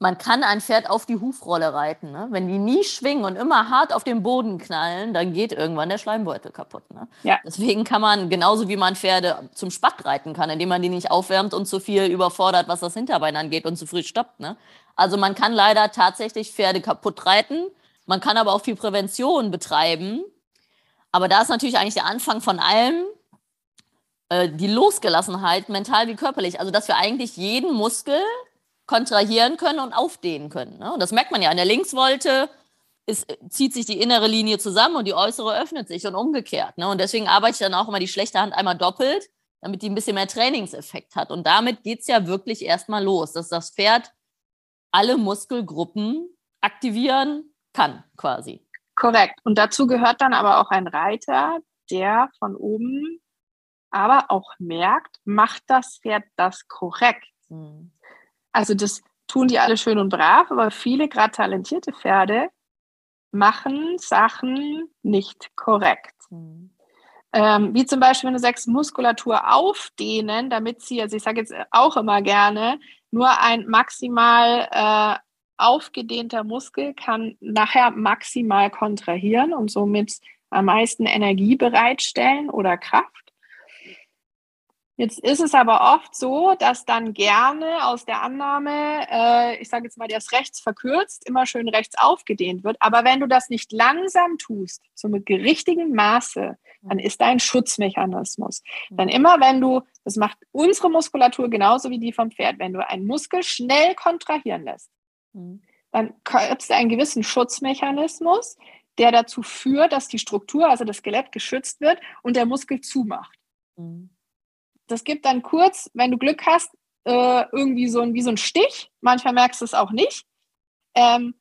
Speaker 2: man kann ein Pferd auf die Hufrolle reiten. Ne? Wenn die nie schwingen und immer hart auf den Boden knallen, dann geht irgendwann der Schleimbeutel kaputt. Ne? Ja. Deswegen kann man, genauso wie man Pferde zum Spatt reiten kann, indem man die nicht aufwärmt und zu viel überfordert, was das Hinterbein angeht und zu früh stoppt. Ne? Also man kann leider tatsächlich Pferde kaputt reiten. Man kann aber auch viel Prävention betreiben. Aber da ist natürlich eigentlich der Anfang von allem, äh, die Losgelassenheit, mental wie körperlich. Also dass wir eigentlich jeden Muskel kontrahieren können und aufdehnen können. Ne? Und das merkt man ja an der Linkswolte. Es zieht sich die innere Linie zusammen und die äußere öffnet sich und umgekehrt. Ne? Und deswegen arbeite ich dann auch immer die schlechte Hand einmal doppelt, damit die ein bisschen mehr Trainingseffekt hat. Und damit geht es ja wirklich erstmal los, dass das Pferd alle Muskelgruppen aktivieren kann, quasi.
Speaker 1: Korrekt. Und dazu gehört dann aber auch ein Reiter, der von oben aber auch merkt, macht das Pferd das korrekt. Mhm. Also das tun die alle schön und brav, aber viele, gerade talentierte Pferde, machen Sachen nicht korrekt. Mhm. Ähm, wie zum Beispiel, wenn du sagst, Muskulatur aufdehnen, damit sie, also ich sage jetzt auch immer gerne, nur ein maximal äh, aufgedehnter Muskel kann nachher maximal kontrahieren und somit am meisten Energie bereitstellen oder Kraft. Jetzt ist es aber oft so, dass dann gerne aus der Annahme, äh, ich sage jetzt mal, der ist rechts verkürzt, immer schön rechts aufgedehnt wird. Aber wenn du das nicht langsam tust, zum richtigen Maße, dann ist da ein Schutzmechanismus. Dann immer, wenn du, das macht unsere Muskulatur genauso wie die vom Pferd, wenn du einen Muskel schnell kontrahieren lässt, mhm. dann gibt es einen gewissen Schutzmechanismus, der dazu führt, dass die Struktur, also das Skelett, geschützt wird und der Muskel zumacht. Mhm. Das gibt dann kurz, wenn du Glück hast, äh, irgendwie so ein, wie so ein Stich. Manchmal merkst du es auch nicht. Ähm,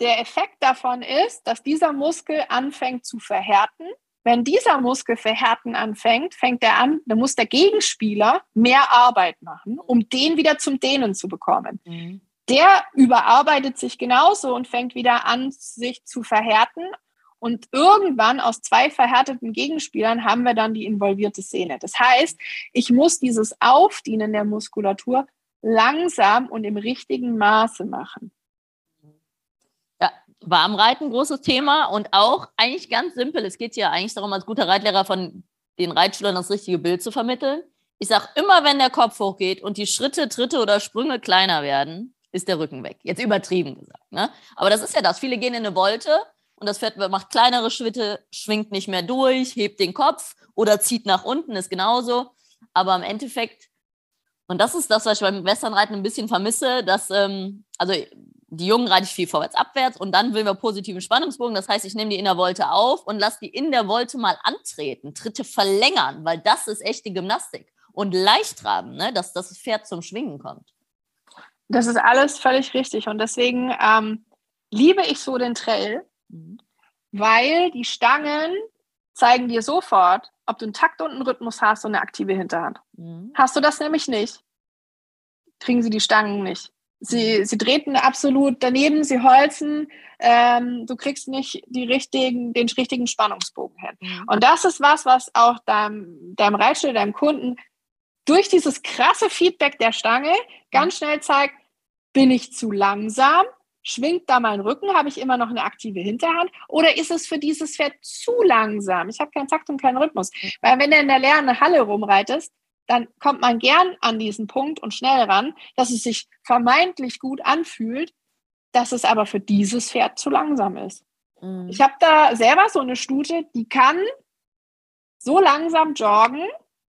Speaker 1: der Effekt davon ist, dass dieser Muskel anfängt zu verhärten. Wenn dieser Muskel verhärten anfängt, fängt er an, dann muss der Gegenspieler mehr Arbeit machen, um den wieder zum Dehnen zu bekommen. Mhm. Der überarbeitet sich genauso und fängt wieder an, sich zu verhärten und irgendwann aus zwei verhärteten Gegenspielern haben wir dann die involvierte Szene. Das heißt, ich muss dieses Aufdienen der Muskulatur langsam und im richtigen Maße machen.
Speaker 2: Ja, Warmreiten, großes Thema und auch eigentlich ganz simpel. Es geht ja eigentlich darum, als guter Reitlehrer von den Reitschülern das richtige Bild zu vermitteln. Ich sage immer, wenn der Kopf hochgeht und die Schritte, Tritte oder Sprünge kleiner werden, ist der Rücken weg. Jetzt übertrieben gesagt. Ne? Aber das ist ja das. Viele gehen in eine Wolte und das Pferd macht kleinere Schritte, schwingt nicht mehr durch, hebt den Kopf oder zieht nach unten, ist genauso. Aber im Endeffekt, und das ist das, was ich beim Westernreiten ein bisschen vermisse, dass, ähm, also die Jungen reite ich viel vorwärts, abwärts und dann will wir positiven Spannungsbogen. Das heißt, ich nehme die in der Wolte auf und lasse die in der Wolte mal antreten, Tritte verlängern, weil das ist echte Gymnastik. Und leicht traben, ne, dass das Pferd zum Schwingen kommt.
Speaker 1: Das ist alles völlig richtig. Und deswegen ähm, liebe ich so den Trail, Mhm. Weil die Stangen zeigen dir sofort, ob du einen Takt und einen Rhythmus hast und eine aktive Hinterhand. Mhm. Hast du das nämlich nicht, kriegen sie die Stangen nicht. Sie, mhm. sie treten absolut daneben, sie holzen, ähm, du kriegst nicht die richtigen, den richtigen Spannungsbogen hin. Mhm. Und das ist was, was auch deinem, deinem Reitstall, deinem Kunden durch dieses krasse Feedback der Stange ganz schnell zeigt, bin ich zu langsam, Schwingt da mein Rücken? Habe ich immer noch eine aktive Hinterhand? Oder ist es für dieses Pferd zu langsam? Ich habe keinen Takt und keinen Rhythmus. Weil wenn du in der leeren Halle rumreitest, dann kommt man gern an diesen Punkt und schnell ran, dass es sich vermeintlich gut anfühlt, dass es aber für dieses Pferd zu langsam ist. Mhm. Ich habe da selber so eine Stute, die kann so langsam joggen,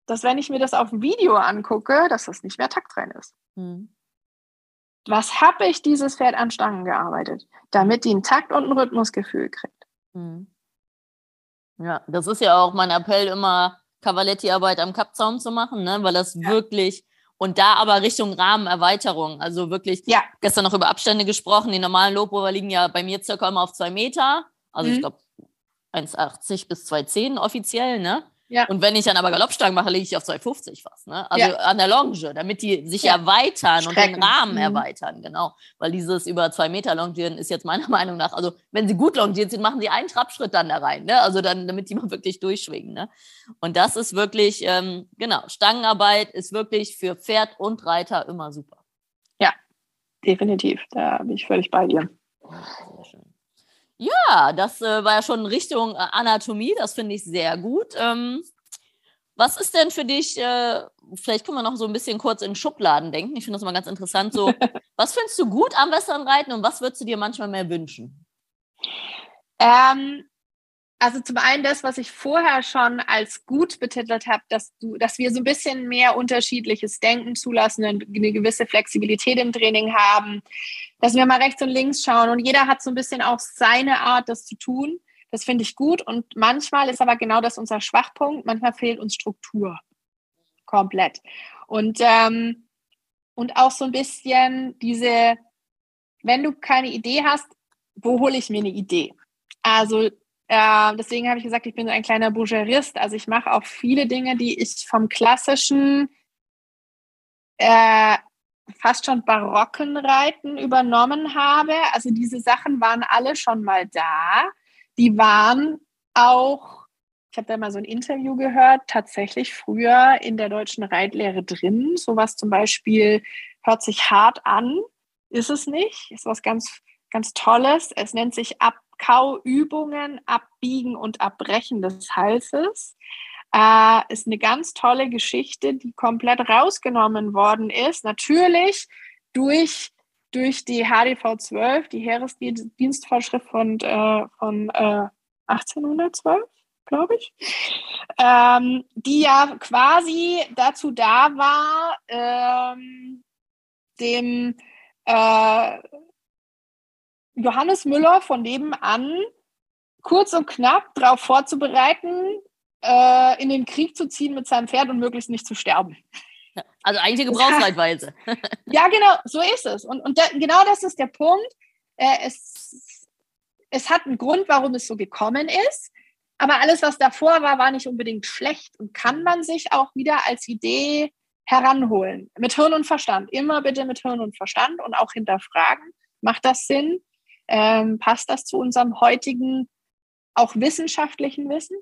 Speaker 1: dass wenn ich mir das auf dem Video angucke, dass das nicht mehr taktrein ist. Mhm was habe ich dieses Pferd an Stangen gearbeitet, damit die einen Takt und ein Rhythmusgefühl kriegt.
Speaker 2: Hm. Ja, das ist ja auch mein Appell immer, Cavaletti-Arbeit am Kappzaum zu machen, ne? weil das ja. wirklich und da aber Richtung Rahmenerweiterung. Also wirklich, ja. gestern noch über Abstände gesprochen. Die normalen Lobrover liegen ja bei mir circa immer auf zwei Meter. Also mhm. ich glaube 1,80 bis 2,10 offiziell, ne? Ja. Und wenn ich dann aber Galoppstangen mache, lege ich auf 250 fast. Ne? Also ja. an der Longe, damit die sich ja. erweitern Strecken. und den Rahmen mhm. erweitern, genau. Weil dieses über zwei Meter Longieren ist jetzt meiner [laughs] Meinung nach, also wenn sie gut longiert sind, machen sie einen Trabschritt dann da rein. Ne? Also dann, damit die mal [laughs] wirklich durchschwingen. Ne? Und das ist wirklich, ähm, genau, Stangenarbeit ist wirklich für Pferd und Reiter immer super.
Speaker 1: Ja, definitiv. Da bin ich völlig bei dir.
Speaker 2: Sehr schön. Ja, das äh, war ja schon Richtung äh, Anatomie, das finde ich sehr gut. Ähm, was ist denn für dich, äh, vielleicht können wir noch so ein bisschen kurz in Schubladen denken, ich finde das immer ganz interessant, so, [laughs] was findest du gut am Westernreiten und was würdest du dir manchmal mehr wünschen?
Speaker 1: Ähm, also zum einen das, was ich vorher schon als gut betitelt habe, dass du, dass wir so ein bisschen mehr unterschiedliches Denken zulassen, eine gewisse Flexibilität im Training haben, dass wir mal rechts und links schauen und jeder hat so ein bisschen auch seine Art, das zu tun. Das finde ich gut und manchmal ist aber genau das unser Schwachpunkt. Manchmal fehlt uns Struktur komplett und ähm, und auch so ein bisschen diese, wenn du keine Idee hast, wo hole ich mir eine Idee? Also äh, deswegen habe ich gesagt, ich bin ein kleiner Bougerist. Also ich mache auch viele Dinge, die ich vom klassischen, äh, fast schon barocken Reiten übernommen habe. Also diese Sachen waren alle schon mal da. Die waren auch, ich habe da mal so ein Interview gehört, tatsächlich früher in der deutschen Reitlehre drin. Sowas zum Beispiel hört sich hart an, ist es nicht. Ist was ganz, ganz Tolles. Es nennt sich Ab Kauübungen, Abbiegen und Abbrechen des Halses. Äh, ist eine ganz tolle Geschichte, die komplett rausgenommen worden ist. Natürlich durch, durch die HDV 12, die Heeresdienstvorschrift von, äh, von äh, 1812 glaube ich, ähm, die ja quasi dazu da war, ähm, dem äh, Johannes Müller von nebenan kurz und knapp darauf vorzubereiten, äh, in den Krieg zu ziehen mit seinem Pferd und möglichst nicht zu sterben.
Speaker 2: Also eigentlich Gebrauchsleitweise. [laughs]
Speaker 1: ja, genau, so ist es. Und, und da, genau das ist der Punkt. Äh, es, es hat einen Grund, warum es so gekommen ist. Aber alles, was davor war, war nicht unbedingt schlecht und kann man sich auch wieder als Idee heranholen. Mit Hirn und Verstand. Immer bitte mit Hirn und Verstand und auch hinterfragen. Macht das Sinn? Ähm, passt das zu unserem heutigen, auch wissenschaftlichen Wissen.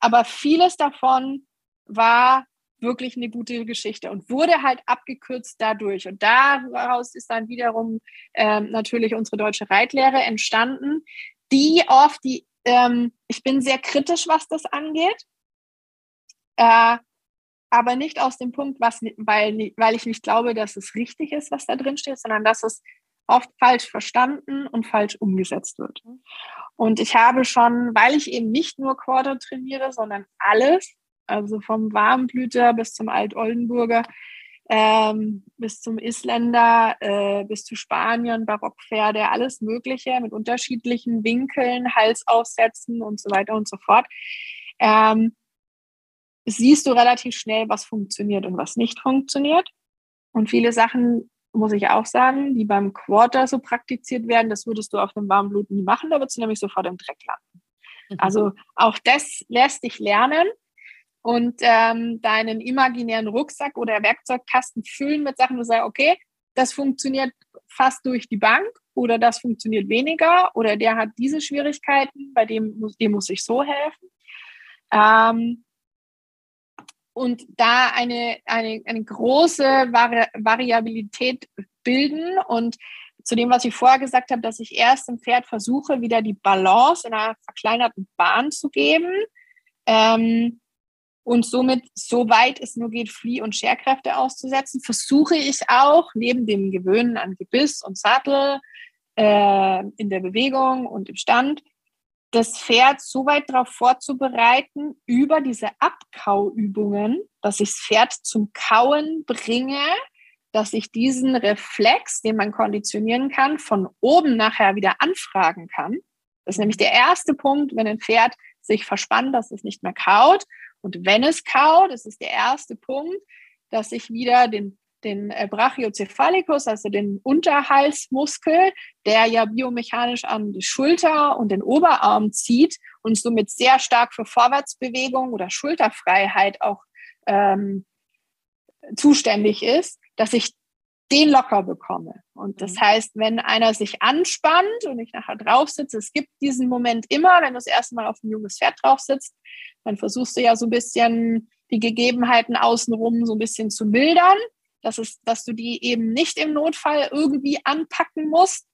Speaker 1: Aber vieles davon war wirklich eine gute Geschichte und wurde halt abgekürzt dadurch. Und daraus ist dann wiederum ähm, natürlich unsere deutsche Reitlehre entstanden, die oft die, ähm, ich bin sehr kritisch, was das angeht, äh, aber nicht aus dem Punkt, was, weil, weil ich nicht glaube, dass es richtig ist, was da drin steht, sondern dass es oft falsch verstanden und falsch umgesetzt wird. Und ich habe schon, weil ich eben nicht nur Quarter trainiere, sondern alles, also vom Warmblüter bis zum Alt-Oldenburger, ähm, bis zum Isländer, äh, bis zu Spanien, Barockpferde, alles Mögliche mit unterschiedlichen Winkeln, Halsaufsätzen und so weiter und so fort. Ähm, siehst du relativ schnell, was funktioniert und was nicht funktioniert. Und viele Sachen muss ich auch sagen, die beim Quarter so praktiziert werden, das würdest du auf einem warmen Blut nie machen, da würdest du nämlich sofort im Dreck landen. Mhm. Also auch das lässt dich lernen und ähm, deinen imaginären Rucksack oder Werkzeugkasten füllen mit Sachen, wo du sagst, okay, das funktioniert fast durch die Bank oder das funktioniert weniger oder der hat diese Schwierigkeiten, bei dem muss, dem muss ich so helfen. Ähm, und da eine, eine, eine große Vari Variabilität bilden. Und zu dem, was ich vorher gesagt habe, dass ich erst im Pferd versuche, wieder die Balance in einer verkleinerten Bahn zu geben ähm, und somit, so weit es nur geht, Flie- und Scherkräfte auszusetzen, versuche ich auch neben dem Gewöhnen an Gebiss und Sattel äh, in der Bewegung und im Stand das Pferd so weit darauf vorzubereiten, über diese Abkauübungen, dass ich das Pferd zum Kauen bringe, dass ich diesen Reflex, den man konditionieren kann, von oben nachher wieder anfragen kann. Das ist nämlich der erste Punkt, wenn ein Pferd sich verspannt, dass es nicht mehr kaut. Und wenn es kaut, das ist der erste Punkt, dass ich wieder den den äh, Brachiocephalicus, also den Unterhalsmuskel, der ja biomechanisch an die Schulter und den Oberarm zieht und somit sehr stark für Vorwärtsbewegung oder Schulterfreiheit auch ähm, zuständig ist, dass ich den locker bekomme. Und das mhm. heißt, wenn einer sich anspannt und ich nachher drauf sitze, es gibt diesen Moment immer, wenn du das erste Mal auf ein junges Pferd drauf sitzt, dann versuchst du ja so ein bisschen die Gegebenheiten außenrum so ein bisschen zu mildern, dass, es, dass du die eben nicht im Notfall irgendwie anpacken musst,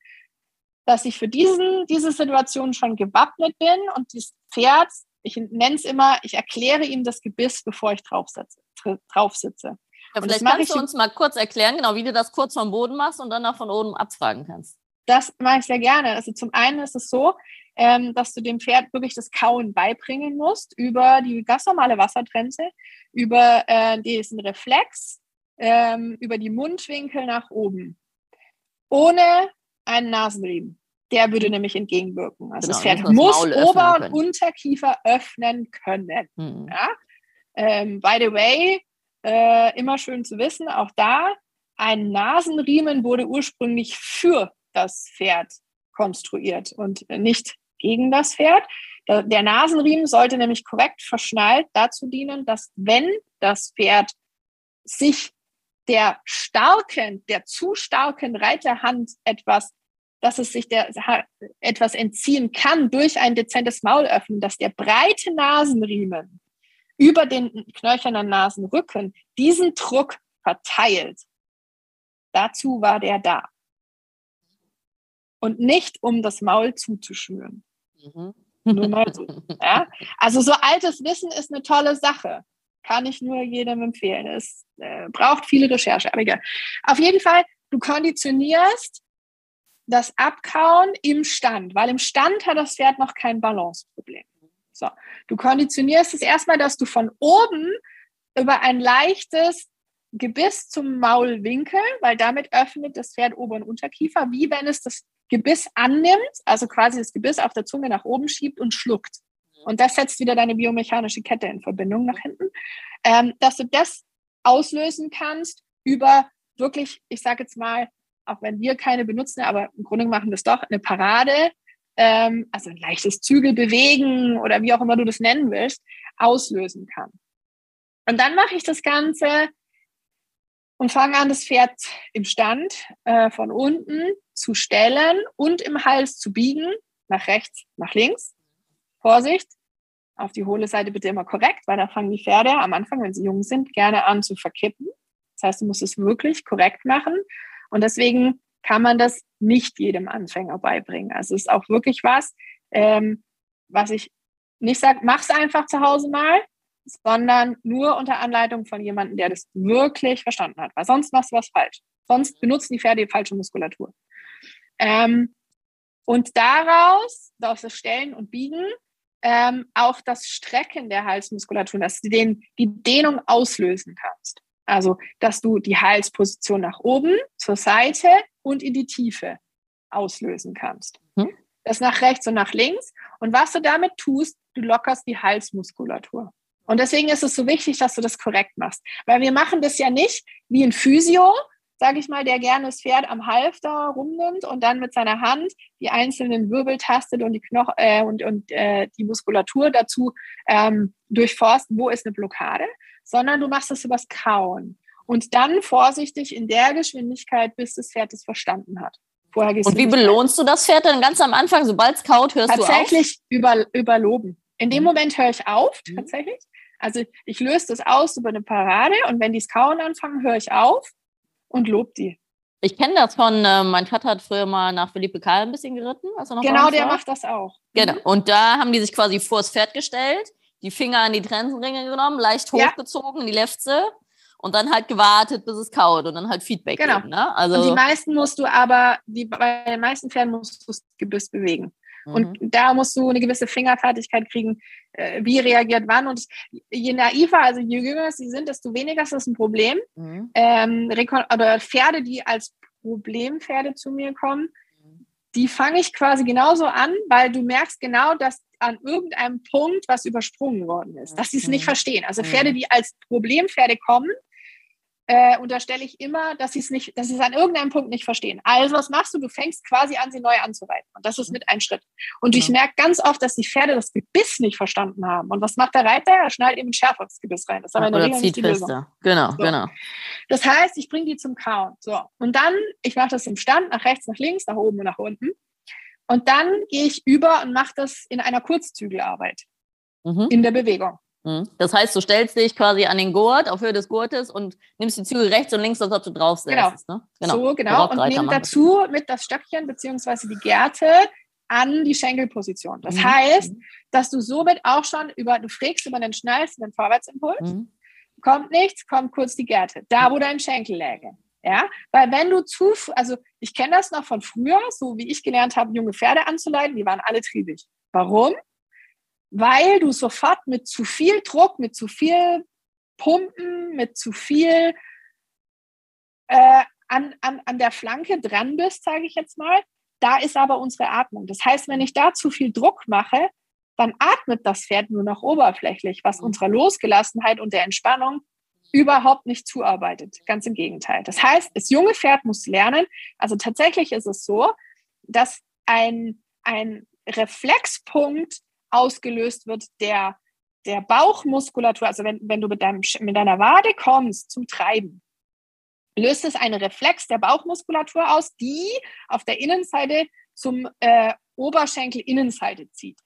Speaker 1: dass ich für diesen, diese Situation schon gewappnet bin und das Pferd, ich nenne es immer, ich erkläre ihm das Gebiss, bevor ich drauf sitze. Drauf sitze.
Speaker 2: Ja, vielleicht kannst du uns mal kurz erklären, genau, wie du das kurz vom Boden machst und dann auch von oben abfragen kannst.
Speaker 1: Das mache ich sehr gerne. Also zum einen ist es so, ähm, dass du dem Pferd wirklich das Kauen beibringen musst über die ganz normale Wassertrense, über äh, diesen Reflex, ähm, über die Mundwinkel nach oben. Ohne einen Nasenriemen. Der würde nämlich entgegenwirken. Also genau, das Pferd muss Ober- und Unterkiefer öffnen können. Mhm. Ja? Ähm, by the way, äh, immer schön zu wissen, auch da, ein Nasenriemen wurde ursprünglich für das Pferd konstruiert und nicht gegen das Pferd. Der Nasenriemen sollte nämlich korrekt verschnallt dazu dienen, dass wenn das Pferd sich der starken, der zu starken Reiterhand etwas, dass es sich der, etwas entziehen kann durch ein dezentes Maulöffnen, dass der breite Nasenriemen über den knöchernen Nasenrücken diesen Druck verteilt. Dazu war der da. Und nicht, um das Maul zuzuschnüren. Mhm. Nur mal so. Ja? Also so altes Wissen ist eine tolle Sache. Kann ich nur jedem empfehlen. Es äh, braucht viele Recherche, aber egal. Auf jeden Fall, du konditionierst das Abkauen im Stand, weil im Stand hat das Pferd noch kein Balanceproblem. So, du konditionierst es erstmal, dass du von oben über ein leichtes Gebiss zum Maulwinkel, weil damit öffnet das Pferd Ober- und Unterkiefer, wie wenn es das Gebiss annimmt, also quasi das Gebiss auf der Zunge nach oben schiebt und schluckt. Und das setzt wieder deine biomechanische Kette in Verbindung nach hinten, ähm, dass du das auslösen kannst über wirklich, ich sage jetzt mal, auch wenn wir keine benutzen, aber im Grunde machen wir es doch, eine Parade, ähm, also ein leichtes Zügel bewegen oder wie auch immer du das nennen willst, auslösen kann. Und dann mache ich das Ganze und fange an, das Pferd im Stand äh, von unten zu stellen und im Hals zu biegen, nach rechts, nach links. Vorsicht, auf die hohle Seite bitte immer korrekt, weil da fangen die Pferde am Anfang, wenn sie jung sind, gerne an zu verkippen. Das heißt, du musst es wirklich korrekt machen. Und deswegen kann man das nicht jedem Anfänger beibringen. Also es ist auch wirklich was, ähm, was ich nicht sage, mach's einfach zu Hause mal, sondern nur unter Anleitung von jemandem, der das wirklich verstanden hat. Weil sonst machst du was falsch. Sonst benutzen die Pferde die falsche Muskulatur. Ähm, und daraus, aus das Stellen und Biegen, ähm, auch das Strecken der Halsmuskulatur, dass du den, die Dehnung auslösen kannst. Also, dass du die Halsposition nach oben, zur Seite und in die Tiefe auslösen kannst. Mhm. Das nach rechts und nach links. Und was du damit tust, du lockerst die Halsmuskulatur. Und deswegen ist es so wichtig, dass du das korrekt machst. Weil wir machen das ja nicht wie ein Physio, sage ich mal, der gerne das Pferd am Halfter rumnimmt und dann mit seiner Hand die einzelnen Wirbel tastet und die Knochen äh, und, und äh, die Muskulatur dazu ähm, durchforst, wo ist eine Blockade, sondern du machst das übers Kauen. Und dann vorsichtig in der Geschwindigkeit, bis das Pferd es verstanden hat.
Speaker 2: Vorher und wie belohnst du das Pferd dann ganz am Anfang? Sobald es kaut, hörst
Speaker 1: du auf? Tatsächlich über, überloben. In dem mhm. Moment höre ich auf, mhm. tatsächlich. Also ich löse das aus über eine Parade und wenn die es kauen anfangen, höre ich auf und lobe die.
Speaker 2: Ich kenne das von, äh, mein Vater hat früher mal nach Philippe Karl ein bisschen geritten.
Speaker 1: genau, der macht das auch.
Speaker 2: Genau. Mhm. Und da haben die sich quasi vors Pferd gestellt, die Finger an die Trensenringe genommen, leicht hochgezogen, ja. die Lefze und dann halt gewartet, bis es kaut und dann halt Feedback
Speaker 1: genau.
Speaker 2: geben. Ne?
Speaker 1: Also und die meisten musst du aber, die, bei den meisten Pferden musst du das Gebiss bewegen. Und mhm. da musst du eine gewisse Fingerfertigkeit kriegen, äh, wie reagiert wann. Und je naiver, also je jünger sie sind, desto weniger ist das ein Problem. Mhm. Ähm, oder Pferde, die als Problempferde zu mir kommen, die fange ich quasi genauso an, weil du merkst genau, dass an irgendeinem Punkt was übersprungen worden ist, dass sie es nicht mhm. verstehen. Also Pferde, mhm. die als Problempferde kommen, äh, unterstelle ich immer, dass sie es nicht, dass sie es an irgendeinem Punkt nicht verstehen. Also was machst du? Du fängst quasi an, sie neu anzureiten. Und das ist mit ein Schritt. Und ja. ich merke ganz oft, dass die Pferde das Gebiss nicht verstanden haben. Und was macht der Reiter? Er schnallt eben schärfer ins Gebiss rein. Das ist aber in der Regel nicht fester.
Speaker 2: Genau, so. genau.
Speaker 1: Das heißt, ich bringe die zum Kauen. So. Und dann, ich mache das im Stand, nach rechts, nach links, nach oben und nach unten. Und dann gehe ich über und mache das in einer Kurzzügelarbeit. Mhm. In der Bewegung.
Speaker 2: Mhm. Das heißt, du stellst dich quasi an den Gurt, auf Höhe des Gurtes und nimmst die Zügel rechts und links, als ob du drauf sitzt.
Speaker 1: Genau. Ne? genau. So, genau. Und nimm dazu mit das Stöckchen bzw. die Gerte an die Schenkelposition. Das mhm. heißt, dass du somit auch schon über, du frägst über den schnellsten den Vorwärtsimpuls, mhm. kommt nichts, kommt kurz die Gerte, da wo dein Schenkel läge. Ja, weil wenn du zu, also ich kenne das noch von früher, so wie ich gelernt habe, junge Pferde anzuleiten, die waren alle triebig. Warum? Weil du sofort mit zu viel Druck, mit zu viel Pumpen, mit zu viel äh, an, an, an der Flanke dran bist, sage ich jetzt mal. Da ist aber unsere Atmung. Das heißt, wenn ich da zu viel Druck mache, dann atmet das Pferd nur noch oberflächlich, was mhm. unserer Losgelassenheit und der Entspannung überhaupt nicht zuarbeitet. Ganz im Gegenteil. Das heißt, das junge Pferd muss lernen. Also tatsächlich ist es so, dass ein, ein Reflexpunkt ausgelöst wird der, der Bauchmuskulatur, also wenn, wenn du mit, deinem, mit deiner Wade kommst zum Treiben, löst es einen Reflex der Bauchmuskulatur aus, die auf der Innenseite zum äh, Oberschenkel-Innenseite zieht.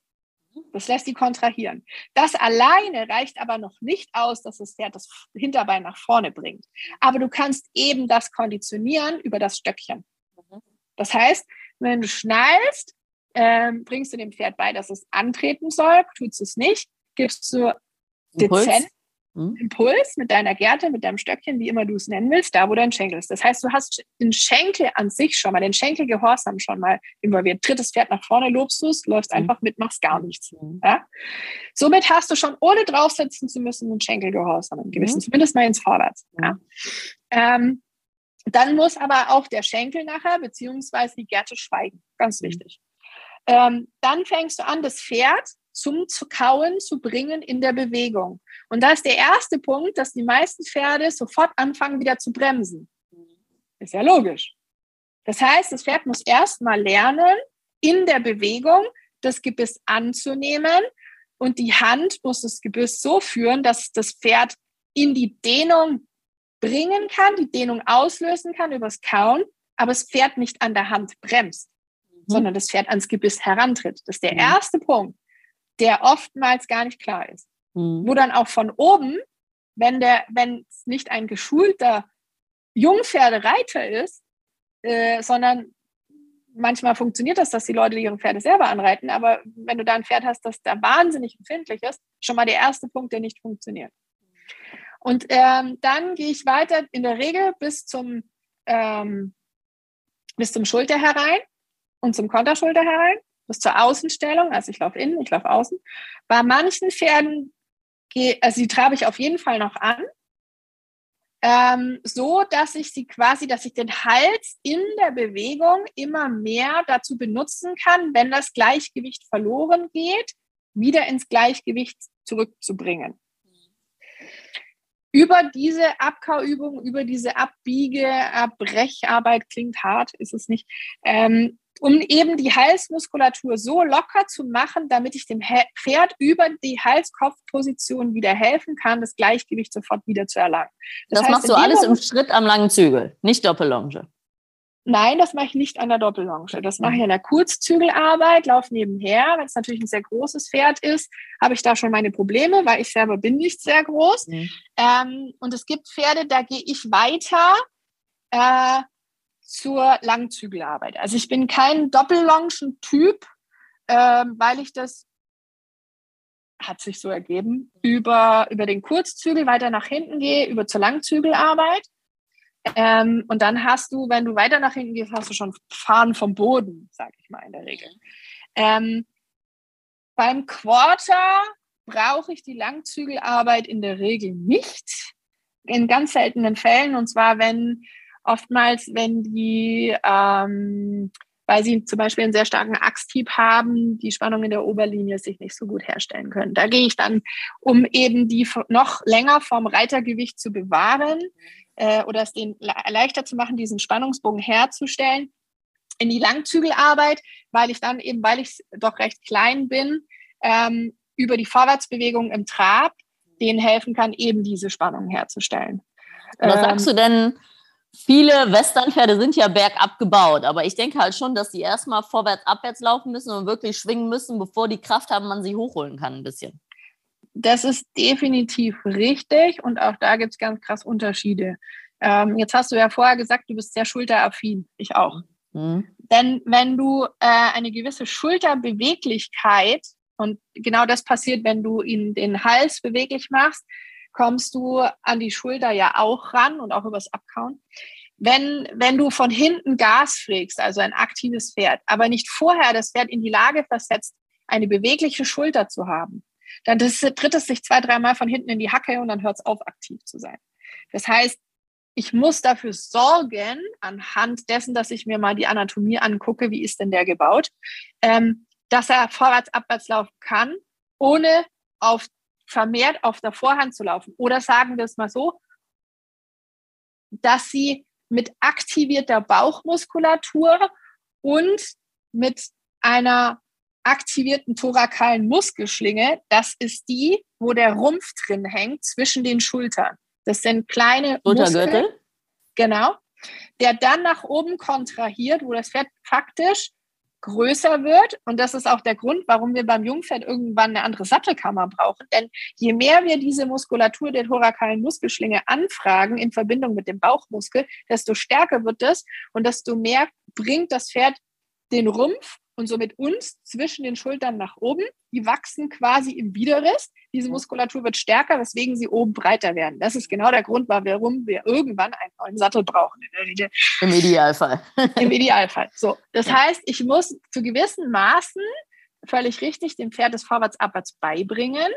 Speaker 1: Das lässt die kontrahieren. Das alleine reicht aber noch nicht aus, dass das Pferd das Hinterbein nach vorne bringt. Aber du kannst eben das konditionieren über das Stöckchen. Das heißt, wenn du schnallst, ähm, bringst du dem Pferd bei, dass es antreten soll, tut es nicht, gibst du dezent hm? Impuls mit deiner Gerte, mit deinem Stöckchen, wie immer du es nennen willst, da wo dein Schenkel ist. Das heißt, du hast den Schenkel an sich schon mal, den Schenkelgehorsam schon mal involviert. Drittes Pferd nach vorne, lobst du es, läufst hm. einfach mit, machst gar nichts. Hm. Ja? Somit hast du schon, ohne draufsetzen zu müssen, einen Schenkelgehorsam im Gewissen, hm. zumindest mal ins Vorwärts. Ja? Ähm, dann muss aber auch der Schenkel nachher, beziehungsweise die Gerte schweigen. Ganz wichtig. Ähm, dann fängst du an, das Pferd zum zu Kauen zu bringen in der Bewegung. Und da ist der erste Punkt, dass die meisten Pferde sofort anfangen, wieder zu bremsen. Ist ja logisch. Das heißt, das Pferd muss erstmal lernen, in der Bewegung das Gebiss anzunehmen und die Hand muss das Gebiss so führen, dass das Pferd in die Dehnung bringen kann, die Dehnung auslösen kann übers Kauen, aber das Pferd nicht an der Hand bremst. Mhm. sondern das Pferd ans Gebiss herantritt. Das ist der mhm. erste Punkt, der oftmals gar nicht klar ist. Mhm. Wo dann auch von oben, wenn der, wenn es nicht ein geschulter Jungpferdereiter ist, äh, sondern manchmal funktioniert das, dass die Leute ihre Pferde selber anreiten, aber wenn du da ein Pferd hast, das da wahnsinnig empfindlich ist, schon mal der erste Punkt, der nicht funktioniert. Und ähm, dann gehe ich weiter in der Regel bis zum, ähm, bis zum Schulter herein und zum Konterschulter herein, bis zur Außenstellung, also ich laufe innen, ich laufe außen. Bei manchen Pferden, also die trabe ich auf jeden Fall noch an, ähm, so dass ich sie quasi, dass ich den Hals in der Bewegung immer mehr dazu benutzen kann, wenn das Gleichgewicht verloren geht, wieder ins Gleichgewicht zurückzubringen. Über diese Abkauübung, über diese Abbiege, Abbrecharbeit klingt hart, ist es nicht, ähm, um eben die Halsmuskulatur so locker zu machen, damit ich dem Pferd über die Hals-Kopf-Position wieder helfen kann, das Gleichgewicht sofort wieder zu erlangen.
Speaker 2: Das, das heißt, machst du alles im Schritt am langen Zügel, nicht Doppellonge.
Speaker 1: Nein, das mache ich nicht an der Doppellonge. Das mache ich an der Kurzzügelarbeit, laufe nebenher. Wenn es natürlich ein sehr großes Pferd ist, habe ich da schon meine Probleme, weil ich selber bin nicht sehr groß. Mhm. Ähm, und es gibt Pferde, da gehe ich weiter. Äh, zur Langzügelarbeit. Also ich bin kein Doppellongen-Typ, äh, weil ich das hat sich so ergeben, über, über den Kurzzügel weiter nach hinten gehe, über zur Langzügelarbeit. Ähm, und dann hast du, wenn du weiter nach hinten gehst, hast du schon Fahren vom Boden, sage ich mal in der Regel. Ähm, beim Quarter brauche ich die Langzügelarbeit in der Regel nicht. In ganz seltenen Fällen, und zwar wenn oftmals, wenn die, ähm, weil sie zum Beispiel einen sehr starken Achshieb haben, die Spannung in der Oberlinie sich nicht so gut herstellen können. Da gehe ich dann, um eben die noch länger vom Reitergewicht zu bewahren, äh, oder es denen leichter zu machen, diesen Spannungsbogen herzustellen in die Langzügelarbeit, weil ich dann eben, weil ich doch recht klein bin, ähm, über die Vorwärtsbewegung im Trab denen helfen kann, eben diese Spannung herzustellen.
Speaker 2: Was ähm, sagst du denn? Viele Westernpferde sind ja bergab gebaut, aber ich denke halt schon, dass sie erstmal vorwärts, abwärts laufen müssen und wirklich schwingen müssen, bevor die Kraft haben, man sie hochholen kann ein bisschen.
Speaker 1: Das ist definitiv richtig und auch da gibt es ganz krass Unterschiede. Ähm, jetzt hast du ja vorher gesagt, du bist sehr schulteraffin. Ich auch. Mhm. Denn wenn du äh, eine gewisse Schulterbeweglichkeit, und genau das passiert, wenn du ihn den Hals beweglich machst, kommst du an die Schulter ja auch ran und auch übers Abkauen. Wenn, wenn du von hinten Gas frägst, also ein aktives Pferd, aber nicht vorher das Pferd in die Lage versetzt, eine bewegliche Schulter zu haben, dann das, tritt es sich zwei, dreimal von hinten in die Hacke und dann hört es auf, aktiv zu sein. Das heißt, ich muss dafür sorgen, anhand dessen, dass ich mir mal die Anatomie angucke, wie ist denn der gebaut, ähm, dass er vorwärts, abwärts laufen kann, ohne auf, vermehrt auf der Vorhand zu laufen. Oder sagen wir es mal so, dass sie mit aktivierter Bauchmuskulatur und mit einer aktivierten thorakalen Muskelschlinge, das ist die, wo der Rumpf drin hängt zwischen den Schultern. Das sind kleine Muskeln, genau, der dann nach oben kontrahiert, wo das Pferd faktisch größer wird. Und das ist auch der Grund, warum wir beim Jungpferd irgendwann eine andere Sattelkammer brauchen. Denn je mehr wir diese Muskulatur der thorakalen Muskelschlinge anfragen in Verbindung mit dem Bauchmuskel, desto stärker wird es und desto mehr bringt das Pferd den Rumpf und somit uns zwischen den Schultern nach oben. Die wachsen quasi im Widerriss. Diese Muskulatur wird stärker, weswegen sie oben breiter werden. Das ist genau der Grund, warum wir irgendwann einen neuen Sattel brauchen.
Speaker 2: Im Idealfall. [laughs]
Speaker 1: Im Idealfall. So, das ja. heißt, ich muss zu gewissen Maßen völlig richtig dem Pferd das Vorwärts-Abwärts beibringen.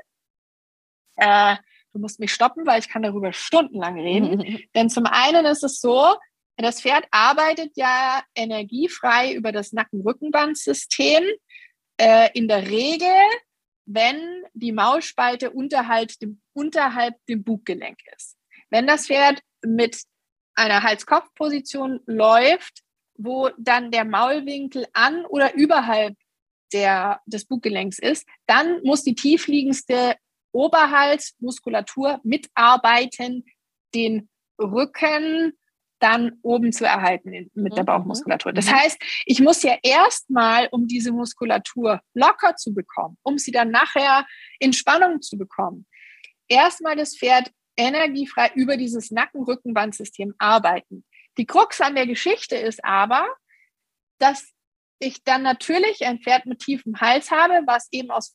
Speaker 1: Äh, du musst mich stoppen, weil ich kann darüber stundenlang reden. [laughs] Denn zum einen ist es so, das Pferd arbeitet ja energiefrei über das Nacken-Rückenbandsystem. Äh, in der Regel, wenn die Maulspalte unterhalb dem, unterhalb dem Buggelenk ist. Wenn das Pferd mit einer Hals-Kopf-Position läuft, wo dann der Maulwinkel an oder überhalb der, des Buggelenks ist, dann muss die tiefliegendste Oberhalsmuskulatur mitarbeiten, den Rücken dann oben zu erhalten mit mhm. der Bauchmuskulatur. Das mhm. heißt, ich muss ja erstmal, um diese Muskulatur locker zu bekommen, um sie dann nachher in Spannung zu bekommen, erstmal das Pferd energiefrei über dieses Nacken-Rückenbandsystem arbeiten. Die Krux an der Geschichte ist aber, dass ich dann natürlich ein Pferd mit tiefem Hals habe, was eben aus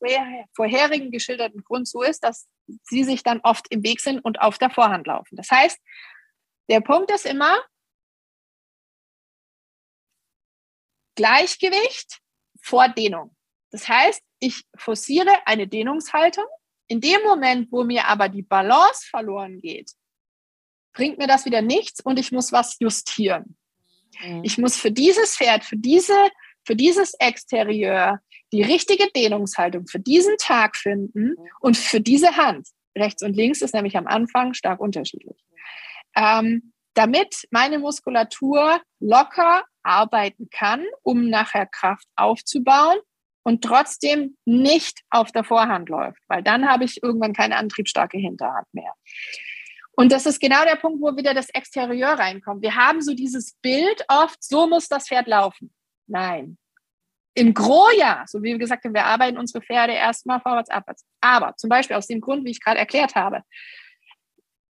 Speaker 1: vorherigen geschilderten Grund so ist, dass sie sich dann oft im Weg sind und auf der Vorhand laufen. Das heißt, der Punkt ist immer Gleichgewicht vor Dehnung. Das heißt, ich forciere eine Dehnungshaltung. In dem Moment, wo mir aber die Balance verloren geht, bringt mir das wieder nichts und ich muss was justieren. Mhm. Ich muss für dieses Pferd, für diese, für dieses Exterieur die richtige Dehnungshaltung für diesen Tag finden mhm. und für diese Hand. Rechts und links ist nämlich am Anfang stark unterschiedlich ähm, damit meine Muskulatur locker arbeiten kann, um nachher Kraft aufzubauen und trotzdem nicht auf der Vorhand läuft, weil dann habe ich irgendwann keine antriebsstarke Hinterhand mehr. Und das ist genau der Punkt, wo wieder das Exterieur reinkommt. Wir haben so dieses Bild oft, so muss das Pferd laufen. Nein. Im Gros ja, so wie wir gesagt haben, wir arbeiten unsere Pferde erstmal vorwärts, abwärts. Aber zum Beispiel aus dem Grund, wie ich gerade erklärt habe,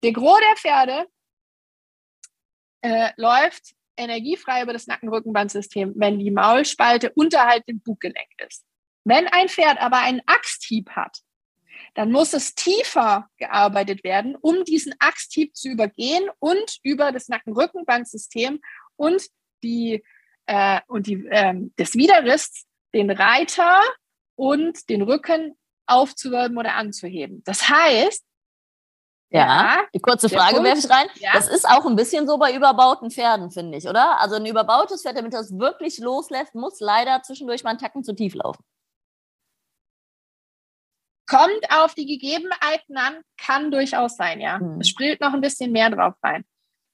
Speaker 1: der Gros der Pferde äh, läuft energiefrei über das Nackenrückenbandsystem, wenn die Maulspalte unterhalb dem Buggelenk ist. Wenn ein Pferd aber einen Axthieb hat, dann muss es tiefer gearbeitet werden, um diesen Axthieb zu übergehen und über das Nackenrückenbandsystem und die äh, und die äh, des Widerriss den Reiter und den Rücken aufzuwölben oder anzuheben. Das heißt,
Speaker 2: ja, die kurze Frage werfe ich rein. Ja. Das ist auch ein bisschen so bei überbauten Pferden, finde ich, oder? Also ein überbautes Pferd, damit das wirklich loslässt, muss leider zwischendurch mal einen Tacken zu tief laufen.
Speaker 1: Kommt auf die Gegebenheiten an, kann durchaus sein, ja. Hm. Es spielt noch ein bisschen mehr drauf rein.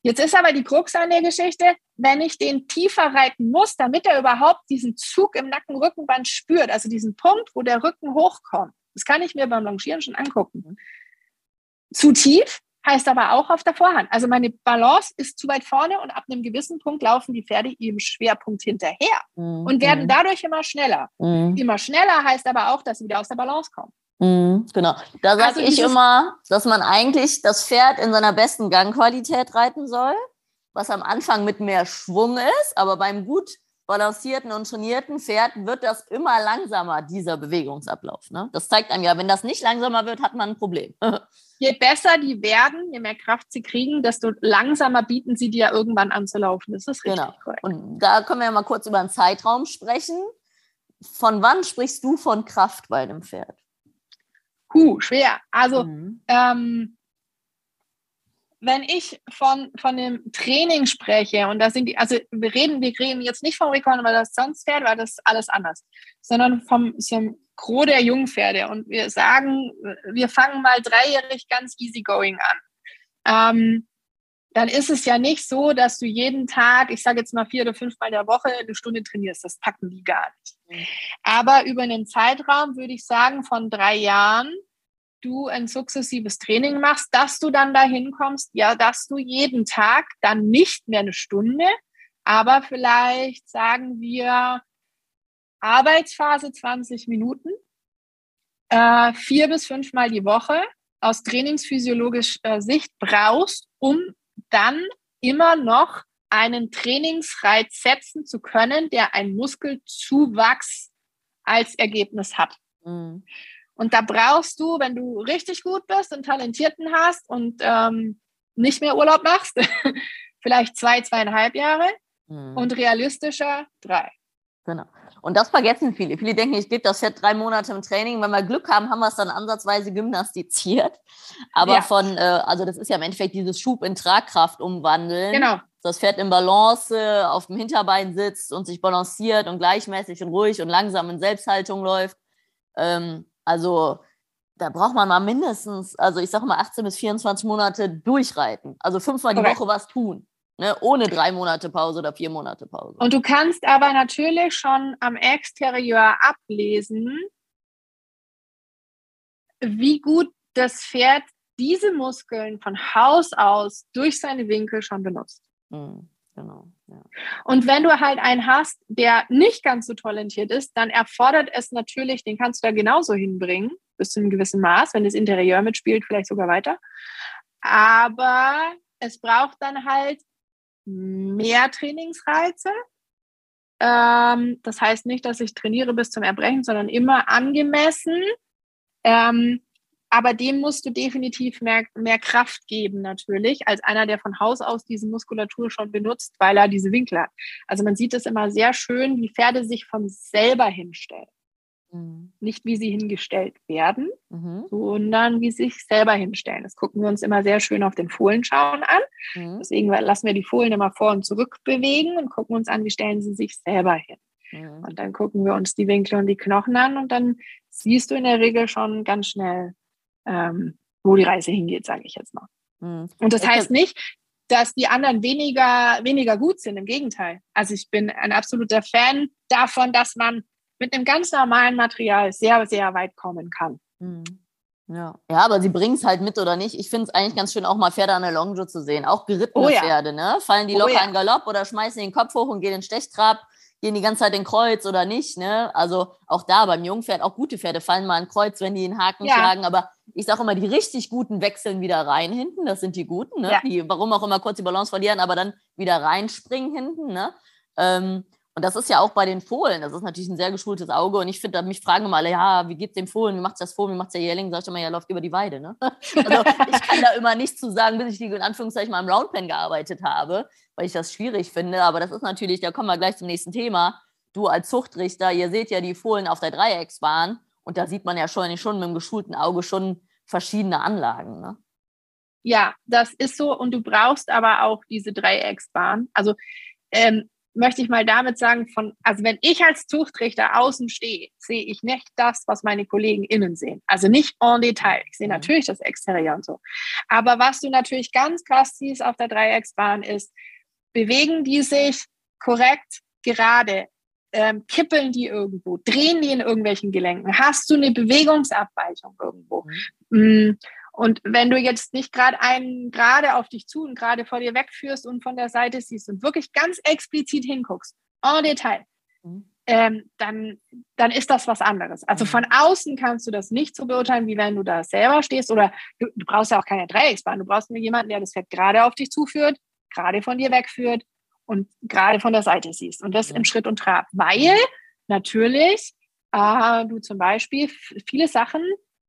Speaker 1: Jetzt ist aber die Krux an der Geschichte, wenn ich den tiefer reiten muss, damit er überhaupt diesen Zug im Nacken-Rückenband spürt, also diesen Punkt, wo der Rücken hochkommt. Das kann ich mir beim Longieren schon angucken. Zu tief heißt aber auch auf der Vorhand. Also meine Balance ist zu weit vorne und ab einem gewissen Punkt laufen die Pferde ihrem Schwerpunkt hinterher mhm. und werden mhm. dadurch immer schneller. Mhm. Immer schneller heißt aber auch, dass sie wieder aus der Balance kommen.
Speaker 2: Mhm, genau. Da sage also ich immer, dass man eigentlich das Pferd in seiner besten Gangqualität reiten soll, was am Anfang mit mehr Schwung ist, aber beim gut balancierten und trainierten Pferd wird das immer langsamer, dieser Bewegungsablauf. Ne? Das zeigt einem ja, wenn das nicht langsamer wird, hat man ein Problem. [laughs]
Speaker 1: je besser die werden, je mehr Kraft sie kriegen, desto langsamer bieten sie dir irgendwann an zu laufen. Das ist richtig
Speaker 2: genau. korrekt. Und da können wir ja mal kurz über einen Zeitraum sprechen. Von wann sprichst du von Kraft bei einem Pferd?
Speaker 1: Huh, schwer. Also, mhm. ähm, wenn ich von, von dem Training spreche, und da sind die, also wir reden, wir reden jetzt nicht vom Rekord, weil das sonst fährt, weil das alles anders, sondern vom, vom Gros der Jungpferde. Und wir sagen, wir fangen mal dreijährig ganz easygoing an. Ähm, dann ist es ja nicht so, dass du jeden Tag, ich sage jetzt mal vier oder fünfmal der Woche, eine Stunde trainierst. Das packen die gar nicht. Mhm. Aber über einen Zeitraum würde ich sagen, von drei Jahren, du ein sukzessives Training machst, dass du dann dahin kommst, ja, dass du jeden Tag dann nicht mehr eine Stunde, aber vielleicht sagen wir Arbeitsphase 20 Minuten, äh, vier bis fünfmal die Woche aus trainingsphysiologischer Sicht brauchst, um dann immer noch einen Trainingsreiz setzen zu können, der einen Muskelzuwachs als Ergebnis hat. Mhm. Und da brauchst du, wenn du richtig gut bist und Talentierten hast und ähm, nicht mehr Urlaub machst, [laughs] vielleicht zwei, zweieinhalb Jahre mhm. und realistischer drei.
Speaker 2: Genau. Und das vergessen viele. Viele denken, ich gebe das Pferd drei Monate im Training. Wenn wir Glück haben, haben wir es dann ansatzweise gymnastiziert. Aber ja. von, äh, also das ist ja im Endeffekt dieses Schub in Tragkraft umwandeln. Genau. Das Pferd in Balance auf dem Hinterbein sitzt und sich balanciert und gleichmäßig und ruhig und langsam in Selbsthaltung läuft. Ähm, also da braucht man mal mindestens, also ich sage mal 18 bis 24 Monate durchreiten. Also fünfmal die Woche was tun. Ne, ohne drei Monate Pause oder vier Monate Pause.
Speaker 1: Und du kannst aber natürlich schon am Exterieur ablesen, wie gut das Pferd diese Muskeln von Haus aus durch seine Winkel schon benutzt. Mhm, genau. Und wenn du halt einen hast, der nicht ganz so talentiert ist, dann erfordert es natürlich, den kannst du da genauso hinbringen, bis zu einem gewissen Maß, wenn das Interieur mitspielt, vielleicht sogar weiter. Aber es braucht dann halt mehr Trainingsreize. Ähm, das heißt nicht, dass ich trainiere bis zum Erbrechen, sondern immer angemessen. Ähm, aber dem musst du definitiv mehr, mehr Kraft geben, natürlich, als einer, der von Haus aus diese Muskulatur schon benutzt, weil er diese Winkel hat. Also man sieht es immer sehr schön, wie Pferde sich von selber hinstellen. Mhm. Nicht, wie sie hingestellt werden, mhm. sondern wie sie sich selber hinstellen. Das gucken wir uns immer sehr schön auf den Fohlenschauen an. Mhm. Deswegen lassen wir die Fohlen immer vor und zurück bewegen und gucken uns an, wie stellen sie sich selber hin. Mhm. Und dann gucken wir uns die Winkel und die Knochen an und dann siehst du in der Regel schon ganz schnell, ähm, wo die Reise hingeht, sage ich jetzt mal. Mhm. Und das heißt nicht, dass die anderen weniger, weniger gut sind. Im Gegenteil. Also ich bin ein absoluter Fan davon, dass man mit einem ganz normalen Material sehr, sehr weit kommen kann.
Speaker 2: Mhm. Ja. ja, aber sie bringen es halt mit oder nicht. Ich finde es eigentlich ganz schön, auch mal Pferde an der Longe zu sehen. Auch gerittene oh ja. Pferde, ne? Fallen die oh locker oh ja. in Galopp oder schmeißen den Kopf hoch und gehen in Stechtrab, gehen die ganze Zeit in Kreuz oder nicht, ne? Also auch da beim Jungpferd, auch gute Pferde fallen mal in Kreuz, wenn die den Haken ja. schlagen. Aber ich sage immer, die richtig guten wechseln wieder rein hinten. Das sind die guten, ne? Die, warum auch immer kurz die Balance verlieren, aber dann wieder reinspringen hinten, ne? Ähm, und das ist ja auch bei den Fohlen. Das ist natürlich ein sehr geschultes Auge. Und ich finde, mich fragen immer alle, ja, wie geht's dem Fohlen? Wie macht das Fohlen? Wie macht der Jährling? Sag ich immer, ja, läuft über die Weide. Ne? [laughs] Also ich kann da immer nichts zu sagen, bis ich die in Anführungszeichen mal im Roundpen gearbeitet habe, weil ich das schwierig finde. Aber das ist natürlich, da kommen wir gleich zum nächsten Thema. Du als Zuchtrichter, ihr seht ja die Fohlen auf der Dreiecksbahn. Und da sieht man ja schon, schon mit dem geschulten Auge schon verschiedene Anlagen. Ne?
Speaker 1: Ja, das ist so. Und du brauchst aber auch diese Dreiecksbahn. Also ähm, möchte ich mal damit sagen, von, also wenn ich als Zuchtrichter außen stehe, sehe ich nicht das, was meine Kollegen innen sehen. Also nicht en Detail. Ich sehe mhm. natürlich das Exterieur und so. Aber was du natürlich ganz krass siehst auf der Dreiecksbahn ist, bewegen die sich korrekt gerade? Ähm, kippeln die irgendwo? Drehen die in irgendwelchen Gelenken? Hast du eine Bewegungsabweichung irgendwo? Mhm. Und wenn du jetzt nicht gerade einen gerade auf dich zu und gerade vor dir wegführst und von der Seite siehst und wirklich ganz explizit hinguckst, en Detail, mhm. ähm, dann, dann ist das was anderes. Also mhm. von außen kannst du das nicht so beurteilen, wie wenn du da selber stehst. Oder du, du brauchst ja auch keine Dreiecksbahn. Du brauchst nur jemanden, der das Pferd gerade auf dich zuführt, gerade von dir wegführt und gerade von der Seite siehst. Und das mhm. im Schritt und Trab. Weil natürlich äh, du zum Beispiel viele Sachen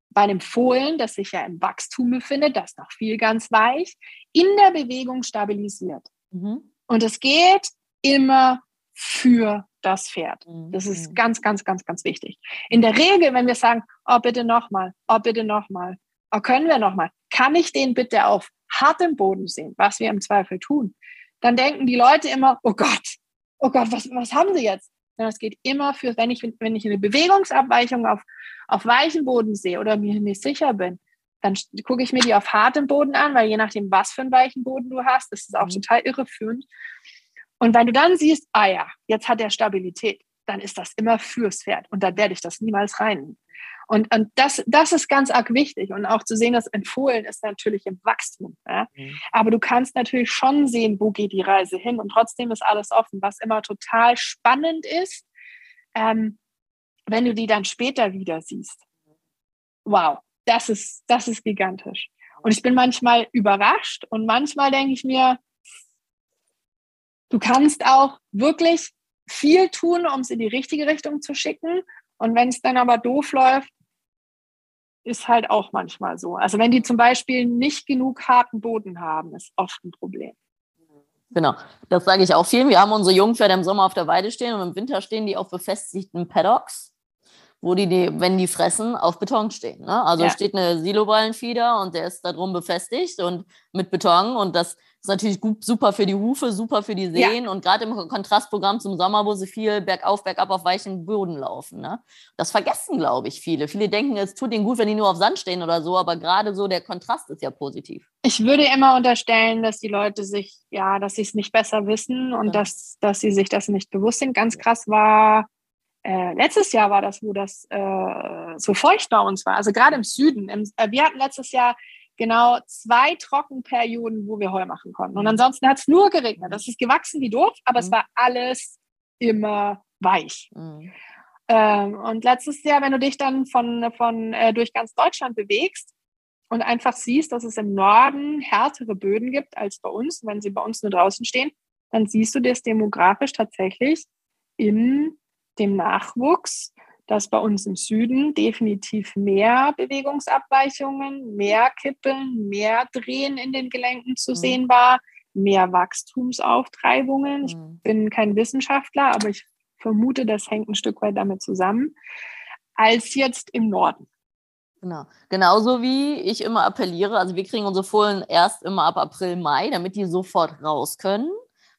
Speaker 1: bei einem Fohlen, das sich ja im Wachstum befindet, das noch viel ganz weich, in der Bewegung stabilisiert. Mhm. Und es geht immer für das Pferd. Das ist mhm. ganz, ganz, ganz, ganz wichtig. In der Regel, wenn wir sagen, oh, bitte nochmal, oh, bitte nochmal, oh, können wir nochmal, kann ich den bitte auf hartem Boden sehen, was wir im Zweifel tun, dann denken die Leute immer, oh Gott, oh Gott, was, was haben sie jetzt? Es geht immer für, wenn ich, wenn ich eine Bewegungsabweichung auf, auf weichen Boden sehe oder mir nicht sicher bin, dann gucke ich mir die auf hartem Boden an, weil je nachdem, was für einen weichen Boden du hast, ist es auch mhm. total irreführend. Und wenn du dann siehst, ah ja, jetzt hat er Stabilität, dann ist das immer fürs Pferd und dann werde ich das niemals rein. Und, und das, das ist ganz arg wichtig. Und auch zu sehen, dass empfohlen ist natürlich im Wachstum. Ja? Mhm. Aber du kannst natürlich schon sehen, wo geht die Reise hin. Und trotzdem ist alles offen, was immer total spannend ist, ähm, wenn du die dann später wieder siehst. Wow, das ist, das ist gigantisch. Und ich bin manchmal überrascht und manchmal denke ich mir, du kannst auch wirklich viel tun, um es in die richtige Richtung zu schicken. Und wenn es dann aber doof läuft, ist halt auch manchmal so. Also wenn die zum Beispiel nicht genug harten Boden haben, ist oft ein Problem.
Speaker 2: Genau, das sage ich auch vielen. Wir haben unsere Jungpferde im Sommer auf der Weide stehen und im Winter stehen die auf befestigten Paddocks, wo die, die wenn die fressen, auf Beton stehen. Ne? Also ja. steht eine Siloballenfieder und der ist da drum befestigt und mit Beton und das ist natürlich gut, super für die Hufe, super für die Seen ja. und gerade im Kontrastprogramm zum Sommer, wo sie viel bergauf, bergab auf weichen Boden laufen. Ne? Das vergessen, glaube ich, viele. Viele denken, es tut ihnen gut, wenn die nur auf Sand stehen oder so, aber gerade so der Kontrast ist ja positiv.
Speaker 1: Ich würde immer unterstellen, dass die Leute sich, ja, dass sie es nicht besser wissen und ja. dass, dass sie sich das nicht bewusst sind. Ganz krass war, äh, letztes Jahr war das, wo das äh, so feucht bei uns war, also gerade im Süden. Im, äh, wir hatten letztes Jahr genau zwei Trockenperioden, wo wir Heu machen konnten. Und mhm. ansonsten hat es nur geregnet. Das ist gewachsen wie doof, aber mhm. es war alles immer weich. Mhm. Ähm, und letztes Jahr, wenn du dich dann von, von äh, durch ganz Deutschland bewegst und einfach siehst, dass es im Norden härtere Böden gibt als bei uns, wenn sie bei uns nur draußen stehen, dann siehst du das demografisch tatsächlich in dem Nachwuchs dass bei uns im Süden definitiv mehr Bewegungsabweichungen, mehr Kippeln, mehr Drehen in den Gelenken zu mhm. sehen war, mehr Wachstumsauftreibungen. Ich mhm. bin kein Wissenschaftler, aber ich vermute, das hängt ein Stück weit damit zusammen, als jetzt im Norden.
Speaker 2: Genau. Genauso wie ich immer appelliere, also wir kriegen unsere Fohlen erst immer ab April, Mai, damit die sofort raus können.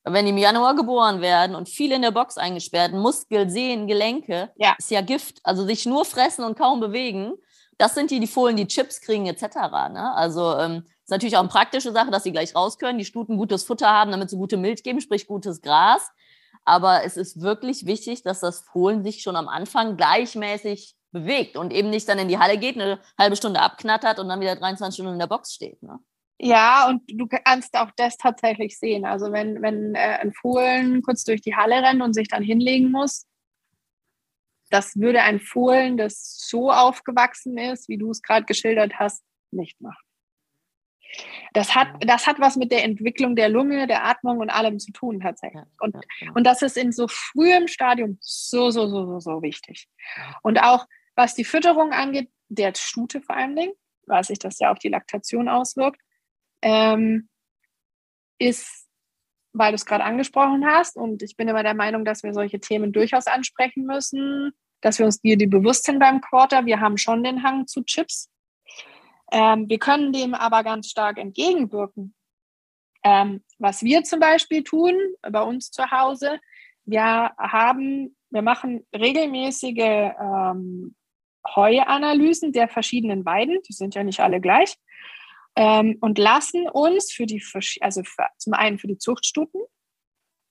Speaker 2: Wenn die im Januar geboren werden und viel in der Box eingesperrt, Muskel, Sehnen, Gelenke, ja. ist ja Gift. Also sich nur fressen und kaum bewegen, das sind die, die Fohlen, die Chips kriegen etc. Ne? Also ähm, ist natürlich auch eine praktische Sache, dass sie gleich raus können, die Stuten gutes Futter haben, damit sie gute Milch geben, sprich gutes Gras. Aber es ist wirklich wichtig, dass das Fohlen sich schon am Anfang gleichmäßig bewegt und eben nicht dann in die Halle geht, eine halbe Stunde abknattert und dann wieder 23 Stunden in der Box steht. Ne?
Speaker 1: Ja, und du kannst auch das tatsächlich sehen. Also wenn, wenn äh, ein Fohlen kurz durch die Halle rennt und sich dann hinlegen muss, das würde ein Fohlen, das so aufgewachsen ist, wie du es gerade geschildert hast, nicht machen. Das hat, das hat was mit der Entwicklung der Lunge, der Atmung und allem zu tun tatsächlich. Und, und das ist in so frühem Stadium so, so, so, so, so wichtig. Und auch was die Fütterung angeht, der Stute vor allen Dingen, weil sich das ja auf die Laktation auswirkt, ähm, ist, weil du es gerade angesprochen hast, und ich bin immer der Meinung, dass wir solche Themen durchaus ansprechen müssen, dass wir uns die, die bewusst sind beim Quarter. Wir haben schon den Hang zu Chips. Ähm, wir können dem aber ganz stark entgegenwirken, Ähm, was wir zum Beispiel tun bei uns zu Hause, wir haben, wir machen regelmäßige ähm, Heuanalysen der verschiedenen Weiden, die sind ja nicht alle gleich, ähm, und lassen uns für die, also für, zum einen für die Zuchtstuten,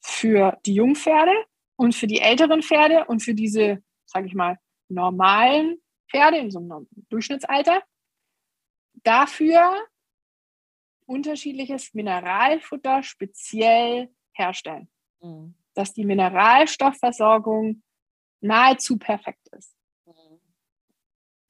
Speaker 1: für die Jungpferde und für die älteren Pferde und für diese, sage ich mal, normalen Pferde in so einem Durchschnittsalter, dafür unterschiedliches Mineralfutter speziell herstellen. Mhm. Dass die Mineralstoffversorgung nahezu perfekt ist. Mhm.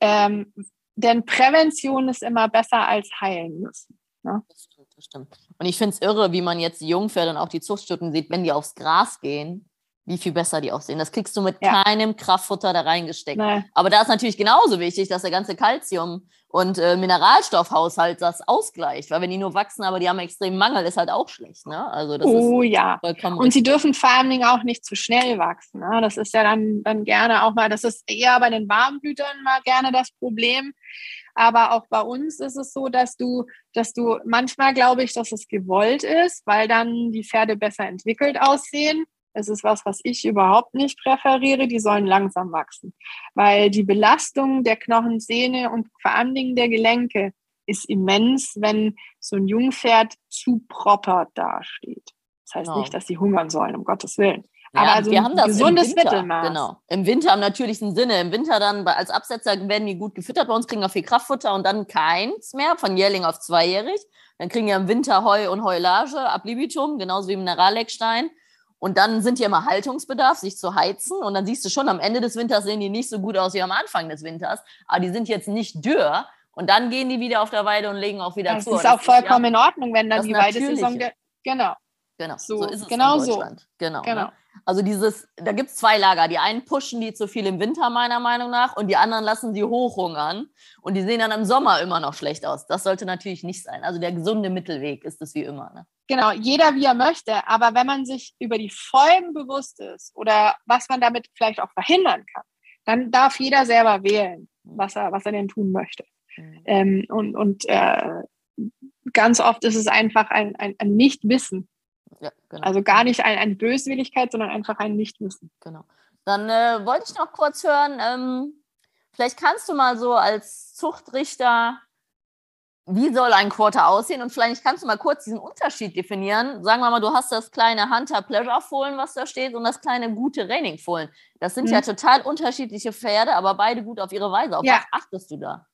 Speaker 1: Ähm, denn Prävention ist immer besser als heilen müssen. Ne?
Speaker 2: Das stimmt. Und ich finde es irre, wie man jetzt Jungpferde und auch die Zuchtstuten sieht, wenn die aufs Gras gehen, wie viel besser die aussehen. Das kriegst du mit ja. keinem Kraftfutter da reingesteckt. Nee. Aber da ist natürlich genauso wichtig, dass der ganze Kalzium- und äh, Mineralstoffhaushalt das ausgleicht. Weil wenn die nur wachsen, aber die haben extremen Mangel, ist halt auch schlecht. Ne?
Speaker 1: Also das oh ist ja. Und richtig. sie dürfen vor allen Dingen auch nicht zu schnell wachsen. Ne? Das ist ja dann, dann gerne auch mal, das ist eher bei den Warmblütern mal gerne das Problem. Aber auch bei uns ist es so, dass du, dass du manchmal glaube ich, dass es gewollt ist, weil dann die Pferde besser entwickelt aussehen. Es ist was, was ich überhaupt nicht präferiere. Die sollen langsam wachsen, weil die Belastung der Knochen, Sehne und vor allen Dingen der Gelenke ist immens, wenn so ein Jungpferd zu proper dasteht. Das heißt genau. nicht, dass sie hungern sollen, um Gottes Willen.
Speaker 2: Ja, Aber also wir haben das gesundes Mittelmaß. Genau. Im Winter am natürlichen Sinne. Im Winter dann als Absetzer werden die gut gefüttert. Bei uns kriegen wir viel Kraftfutter und dann keins mehr, von Jährling auf zweijährig. Dann kriegen wir im Winter Heu und Heulage ab Libitum, genauso wie Mineralleckstein. Und dann sind die immer Haltungsbedarf, sich zu heizen. Und dann siehst du schon, am Ende des Winters sehen die nicht so gut aus wie am Anfang des Winters. Aber die sind jetzt nicht dürr. Und dann gehen die wieder auf der Weide und legen auch wieder
Speaker 1: das
Speaker 2: zu.
Speaker 1: Das ist auch vollkommen ja, in Ordnung, wenn dann die Weidesaison... Genau.
Speaker 2: Genau, so, so ist es genau in Deutschland. So. Genau. genau. Ne? Also dieses, da gibt es zwei Lager. Die einen pushen die zu viel im Winter, meiner Meinung nach, und die anderen lassen sie hochhungern. Und die sehen dann im Sommer immer noch schlecht aus. Das sollte natürlich nicht sein. Also der gesunde Mittelweg ist es wie immer. Ne?
Speaker 1: Genau, jeder wie er möchte. Aber wenn man sich über die Folgen bewusst ist oder was man damit vielleicht auch verhindern kann, dann darf jeder selber wählen, was er, was er denn tun möchte. Mhm. Ähm, und und äh, ganz oft ist es einfach ein, ein, ein Nichtwissen ja, genau. Also gar nicht ein, eine Böswilligkeit, sondern einfach ein Nichtwissen.
Speaker 2: Genau. Dann äh, wollte ich noch kurz hören, ähm, vielleicht kannst du mal so als Zuchtrichter, wie soll ein Quarter aussehen? Und vielleicht kannst du mal kurz diesen Unterschied definieren. Sagen wir mal, du hast das kleine Hunter Pleasure Fohlen, was da steht, und das kleine gute Raining Fohlen. Das sind mhm. ja total unterschiedliche Pferde, aber beide gut auf ihre Weise. Auf ja. was achtest du da?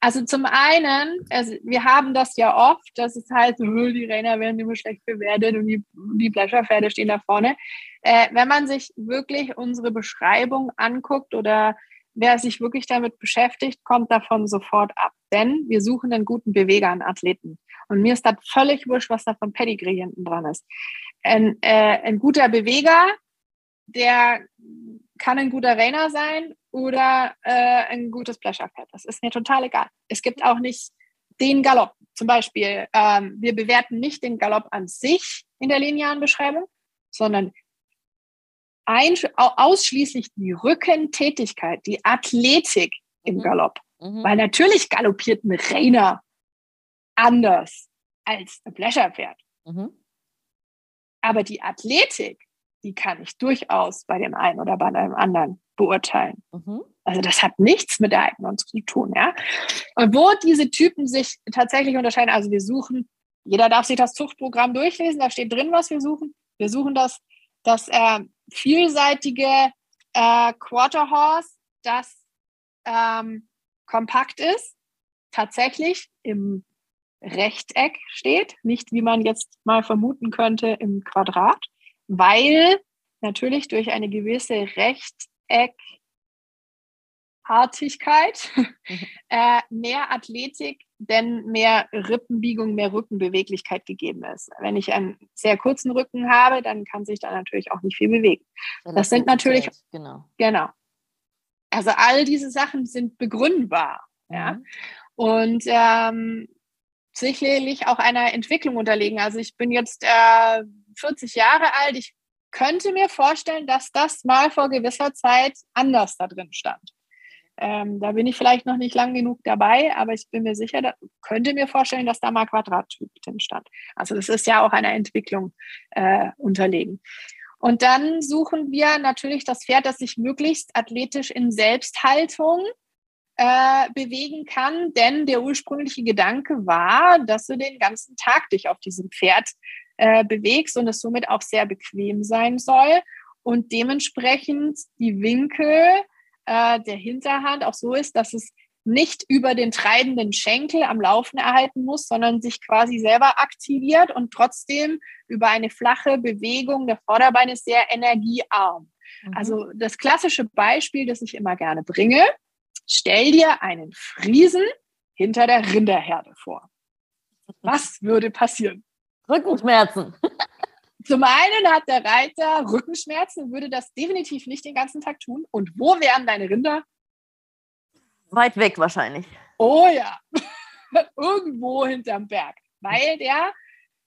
Speaker 1: Also zum einen, also wir haben das ja oft, dass es heißt, oh, die Rainer werden immer schlecht bewertet und die, die Pläscherpferde stehen da vorne. Äh, wenn man sich wirklich unsere Beschreibung anguckt oder wer sich wirklich damit beschäftigt, kommt davon sofort ab. Denn wir suchen einen guten Beweger an Athleten. Und mir ist das völlig wurscht, was da von Pedigree hinten dran ist. Ein, äh, ein guter Beweger, der kann ein guter Rainer sein oder äh, ein gutes Pleasure-Pad. Das ist mir total egal. Es gibt auch nicht den Galopp. Zum Beispiel, ähm, wir bewerten nicht den Galopp an sich in der linearen Beschreibung, sondern ein, ausschließlich die Rückentätigkeit, die Athletik im mhm. Galopp. Mhm. Weil natürlich galoppiert ein Rainer anders als ein Pleasure-Pferd. Mhm. Aber die Athletik, die kann ich durchaus bei dem einen oder bei einem anderen beurteilen. Mhm. Also das hat nichts mit der Eignung zu tun, ja. Und wo diese Typen sich tatsächlich unterscheiden, also wir suchen, jeder darf sich das Zuchtprogramm durchlesen, da steht drin, was wir suchen. Wir suchen das, das äh, vielseitige äh, Quarter Horse, das ähm, kompakt ist, tatsächlich im Rechteck steht, nicht wie man jetzt mal vermuten könnte im Quadrat, weil natürlich durch eine gewisse Rechteck Artigkeit, mhm. [laughs] äh, mehr Athletik, denn mehr Rippenbiegung, mehr Rückenbeweglichkeit gegeben ist. Wenn ich einen sehr kurzen Rücken habe, dann kann sich da natürlich auch nicht viel bewegen. Ja, das, das sind natürlich, genau. genau. Also all diese Sachen sind begründbar. Mhm. Ja? Und ähm, sicherlich auch einer Entwicklung unterlegen. Also ich bin jetzt äh, 40 Jahre alt, ich könnte mir vorstellen, dass das mal vor gewisser Zeit anders da drin stand. Ähm, da bin ich vielleicht noch nicht lang genug dabei, aber ich bin mir sicher, da, könnte mir vorstellen, dass da mal Quadrattyp drin stand. Also das ist ja auch einer Entwicklung äh, unterlegen. Und dann suchen wir natürlich das Pferd, das sich möglichst athletisch in Selbsthaltung äh, bewegen kann, denn der ursprüngliche Gedanke war, dass du den ganzen Tag dich auf diesem Pferd äh, bewegst und es somit auch sehr bequem sein soll und dementsprechend die Winkel äh, der Hinterhand auch so ist, dass es nicht über den treibenden Schenkel am Laufen erhalten muss, sondern sich quasi selber aktiviert und trotzdem über eine flache Bewegung der Vorderbeine sehr energiearm. Mhm. Also das klassische Beispiel, das ich immer gerne bringe, stell dir einen Friesen hinter der Rinderherde vor. [laughs] Was würde passieren?
Speaker 2: Rückenschmerzen. [laughs]
Speaker 1: Zum einen hat der Reiter Rückenschmerzen und würde das definitiv nicht den ganzen Tag tun. Und wo wären deine Rinder?
Speaker 2: Weit weg wahrscheinlich.
Speaker 1: Oh ja, [laughs] irgendwo hinterm Berg, weil der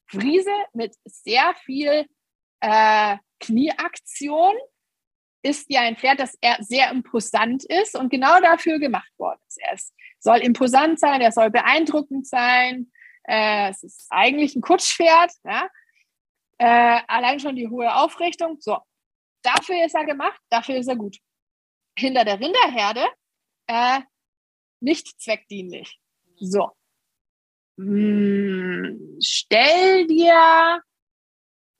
Speaker 1: Friese mit sehr viel äh, Knieaktion ist ja ein Pferd, das sehr imposant ist und genau dafür gemacht worden ist. Er ist, soll imposant sein, er soll beeindruckend sein. Äh, es ist eigentlich ein Kutschpferd. Ja? Äh, allein schon die hohe Aufrichtung. So, dafür ist er gemacht, dafür ist er gut. Hinter der Rinderherde äh, nicht zweckdienlich. So. Hm, stell dir,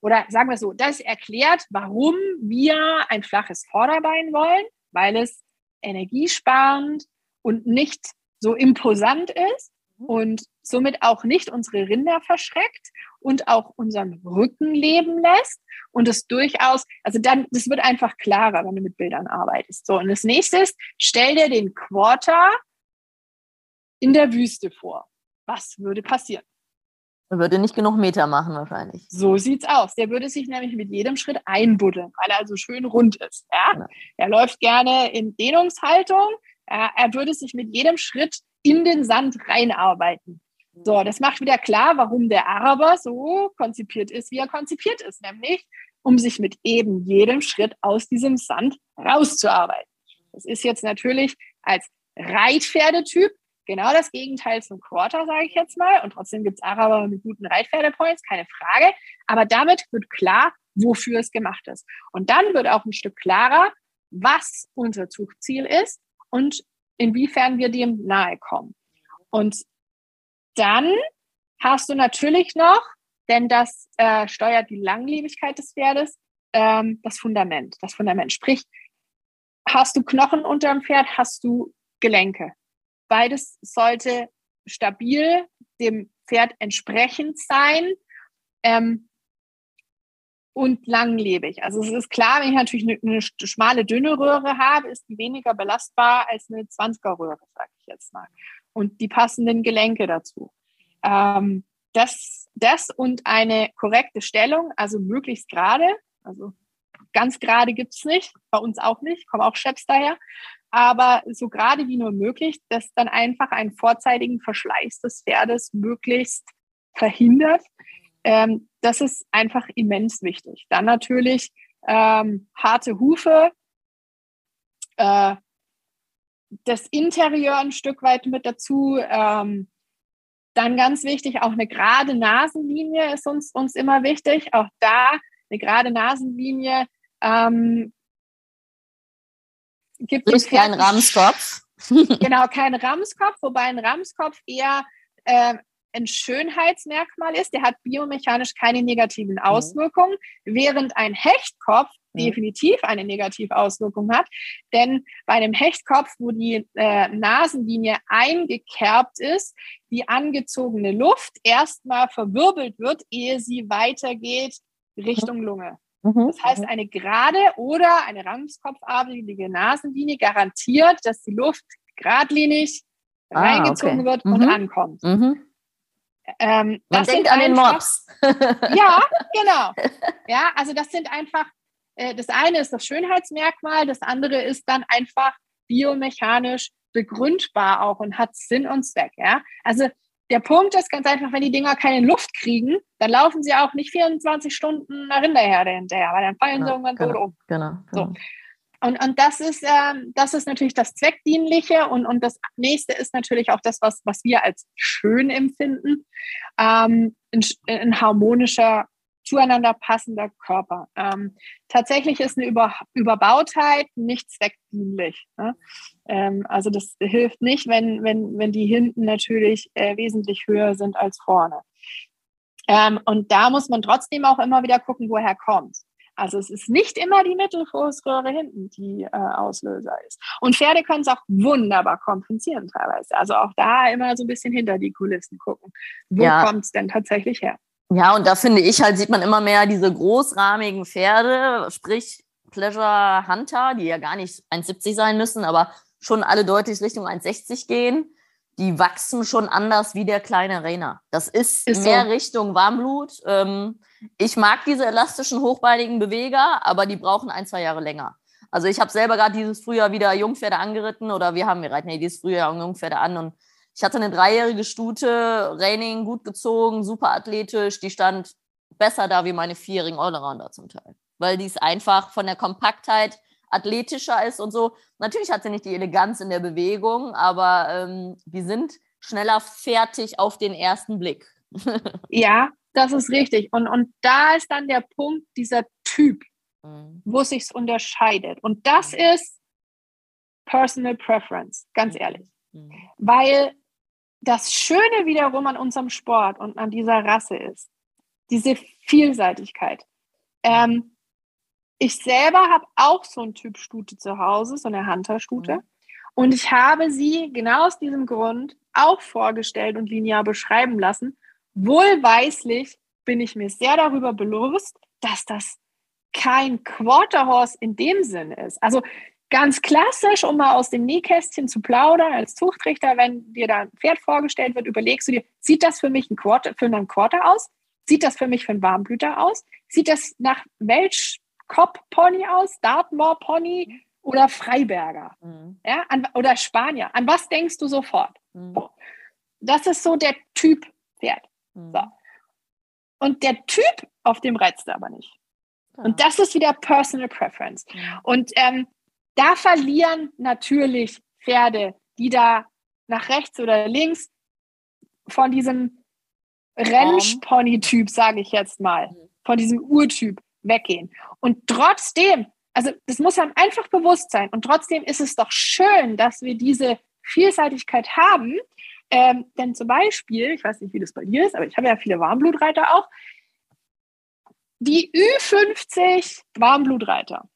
Speaker 1: oder sagen wir so, das erklärt, warum wir ein flaches Vorderbein wollen, weil es energiesparend und nicht so imposant ist und somit auch nicht unsere Rinder verschreckt und auch unseren Rücken leben lässt und es durchaus, also dann, das wird einfach klarer, wenn du mit Bildern arbeitest. So, und das nächste ist, stell dir den Quarter in der Wüste vor. Was würde passieren?
Speaker 2: Er würde nicht genug Meter machen wahrscheinlich.
Speaker 1: So sieht's aus. Der würde sich nämlich mit jedem Schritt einbuddeln, weil er also schön rund ist. Ja? ja. Er läuft gerne in Dehnungshaltung. Er, er würde sich mit jedem Schritt in den Sand reinarbeiten. So, das macht wieder klar, warum der Araber so konzipiert ist, wie er konzipiert ist, nämlich um sich mit eben jedem Schritt aus diesem Sand rauszuarbeiten. Das ist jetzt natürlich als Reitpferdetyp genau das Gegenteil zum Quarter, sage ich jetzt mal. Und trotzdem gibt es Araber mit guten Reitpferdepoints, keine Frage. Aber damit wird klar, wofür es gemacht ist. Und dann wird auch ein Stück klarer, was unser Zuchtziel ist und inwiefern wir dem nahe kommen. Und dann hast du natürlich noch, denn das äh, steuert die Langlebigkeit des Pferdes, ähm, das Fundament. Das Fundament. Sprich, hast du Knochen unter dem Pferd, hast du Gelenke. Beides sollte stabil dem Pferd entsprechend sein. Ähm, und langlebig. Also es ist klar, wenn ich natürlich eine, eine, schmale, dünne Röhre habe, ist die weniger belastbar als eine 20er Röhre, sage ich jetzt mal. Und die passenden Gelenke dazu. Ähm, das, das und eine korrekte Stellung, also möglichst gerade, also ganz gerade gibt es nicht, bei uns auch nicht, kommen auch Chefs daher, aber so gerade wie nur möglich, dass dann einfach einen vorzeitigen Verschleiß des Pferdes möglichst verhindert. Ähm, das ist einfach immens wichtig. Dann natürlich ähm, harte Hufe, äh, das Interieur ein Stück weit mit dazu. Ähm, dann ganz wichtig, auch eine gerade Nasenlinie ist uns, uns immer wichtig. Auch da eine gerade Nasenlinie ähm,
Speaker 2: gibt es keinen Ramskopf. [laughs]
Speaker 1: genau, kein Ramskopf, wobei ein Ramskopf eher äh, ein Schönheitsmerkmal ist. Der hat biomechanisch keine negativen mhm. Auswirkungen, mhm. während ein Hechtkopf. Definitiv eine negative Auswirkung hat. Denn bei einem Hechtkopf, wo die äh, Nasenlinie eingekerbt ist, die angezogene Luft erstmal verwirbelt wird, ehe sie weitergeht Richtung Lunge. Mhm. Das heißt, eine gerade oder eine ramskopfartige Nasenlinie garantiert, dass die Luft geradlinig ah, reingezogen okay. wird und mhm. ankommt. Mhm.
Speaker 2: Ähm, Man denkt an einfach, den Mops.
Speaker 1: ja, [laughs] genau. Ja, also das sind einfach, das eine ist das Schönheitsmerkmal, das andere ist dann einfach biomechanisch begründbar auch und hat Sinn und Zweck. Ja? Also der Punkt ist ganz einfach, wenn die Dinger keine Luft kriegen, dann laufen sie auch nicht 24 Stunden einer Rinderherde hinterher, weil dann fallen genau, sie irgendwann
Speaker 2: genau,
Speaker 1: tot um.
Speaker 2: Genau, genau.
Speaker 1: So. Und, und das, ist, ähm, das ist natürlich das Zweckdienliche und, und das nächste ist natürlich auch das, was, was wir als schön empfinden. Ähm, ein, ein harmonischer, zueinander passender Körper. Ähm, tatsächlich ist eine Über Überbautheit nicht zweckdienlich. Ne? Ähm, also das hilft nicht, wenn, wenn, wenn die hinten natürlich äh, wesentlich höher sind als vorne. Ähm, und da muss man trotzdem auch immer wieder gucken, woher kommt. Also es ist nicht immer die Mittelfußröhre hinten, die äh, Auslöser ist. Und Pferde können es auch wunderbar kompensieren teilweise. Also auch da immer so ein bisschen hinter die Kulissen gucken. Wo ja. kommt es denn tatsächlich her?
Speaker 2: Ja, und da finde ich halt, sieht man immer mehr diese großrahmigen Pferde, sprich Pleasure Hunter, die ja gar nicht 1,70 sein müssen, aber schon alle deutlich Richtung 1,60 gehen die wachsen schon anders wie der kleine Rainer. Das ist, ist mehr so. Richtung Warmblut. Ähm, ich mag diese elastischen, hochbeinigen Beweger, aber die brauchen ein, zwei Jahre länger. Also ich habe selber gerade dieses Frühjahr wieder Jungpferde angeritten oder wir haben, wir reiten ja dieses Frühjahr Jungpferde an und ich hatte eine dreijährige Stute, Raining gut gezogen, super athletisch, die stand besser da wie meine vierjährigen Allrounder zum Teil. Weil die ist einfach von der Kompaktheit athletischer ist und so. Natürlich hat sie nicht die Eleganz in der Bewegung, aber ähm, die sind schneller fertig auf den ersten Blick. [laughs]
Speaker 1: ja, das ist richtig. Und, und da ist dann der Punkt, dieser Typ, mhm. wo sich unterscheidet. Und das mhm. ist Personal Preference, ganz ehrlich. Mhm. Weil das Schöne wiederum an unserem Sport und an dieser Rasse ist, diese Vielseitigkeit. Ähm, ich selber habe auch so einen Typ Stute zu Hause, so eine Hunter-Stute. Mhm. Und ich habe sie genau aus diesem Grund auch vorgestellt und linear beschreiben lassen. Wohlweislich bin ich mir sehr darüber bewusst, dass das kein Quarterhorse in dem Sinn ist. Also ganz klassisch, um mal aus dem Nähkästchen zu plaudern, als Zuchtrichter, wenn dir da ein Pferd vorgestellt wird, überlegst du dir, sieht das für mich ein Quarter, für einen Quarter aus? Sieht das für mich für einen Warmblüter aus? Sieht das nach Welch Kopp-Pony aus, Dartmoor-Pony oder Freiberger mhm. ja, an, oder Spanier. An was denkst du sofort? Mhm. Das ist so der Typ Pferd. Mhm. So. Und der Typ, auf dem reizt er aber nicht. Ja. Und das ist wieder Personal Preference. Mhm. Und ähm, da verlieren natürlich Pferde, die da nach rechts oder links von diesem Rennpony-Typ, sage ich jetzt mal, mhm. von diesem Urtyp, weggehen. Und trotzdem, also das muss einem einfach bewusst sein. Und trotzdem ist es doch schön, dass wir diese Vielseitigkeit haben. Ähm, denn zum Beispiel, ich weiß nicht, wie das bei dir ist, aber ich habe ja viele Warmblutreiter auch. Die Ü50 Warmblutreiter,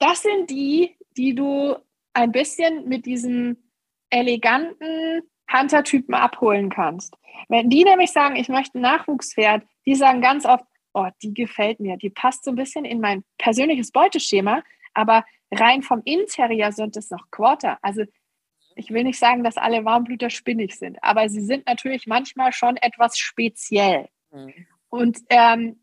Speaker 1: das sind die, die du ein bisschen mit diesen eleganten Hunter-Typen abholen kannst. Wenn die nämlich sagen, ich möchte ein Nachwuchspferd, die sagen ganz oft, oh, die gefällt mir, die passt so ein bisschen in mein persönliches Beuteschema, aber rein vom Interieur sind es noch Quarter. Also ich will nicht sagen, dass alle Warmblüter spinnig sind, aber sie sind natürlich manchmal schon etwas speziell. Mhm. Und ähm,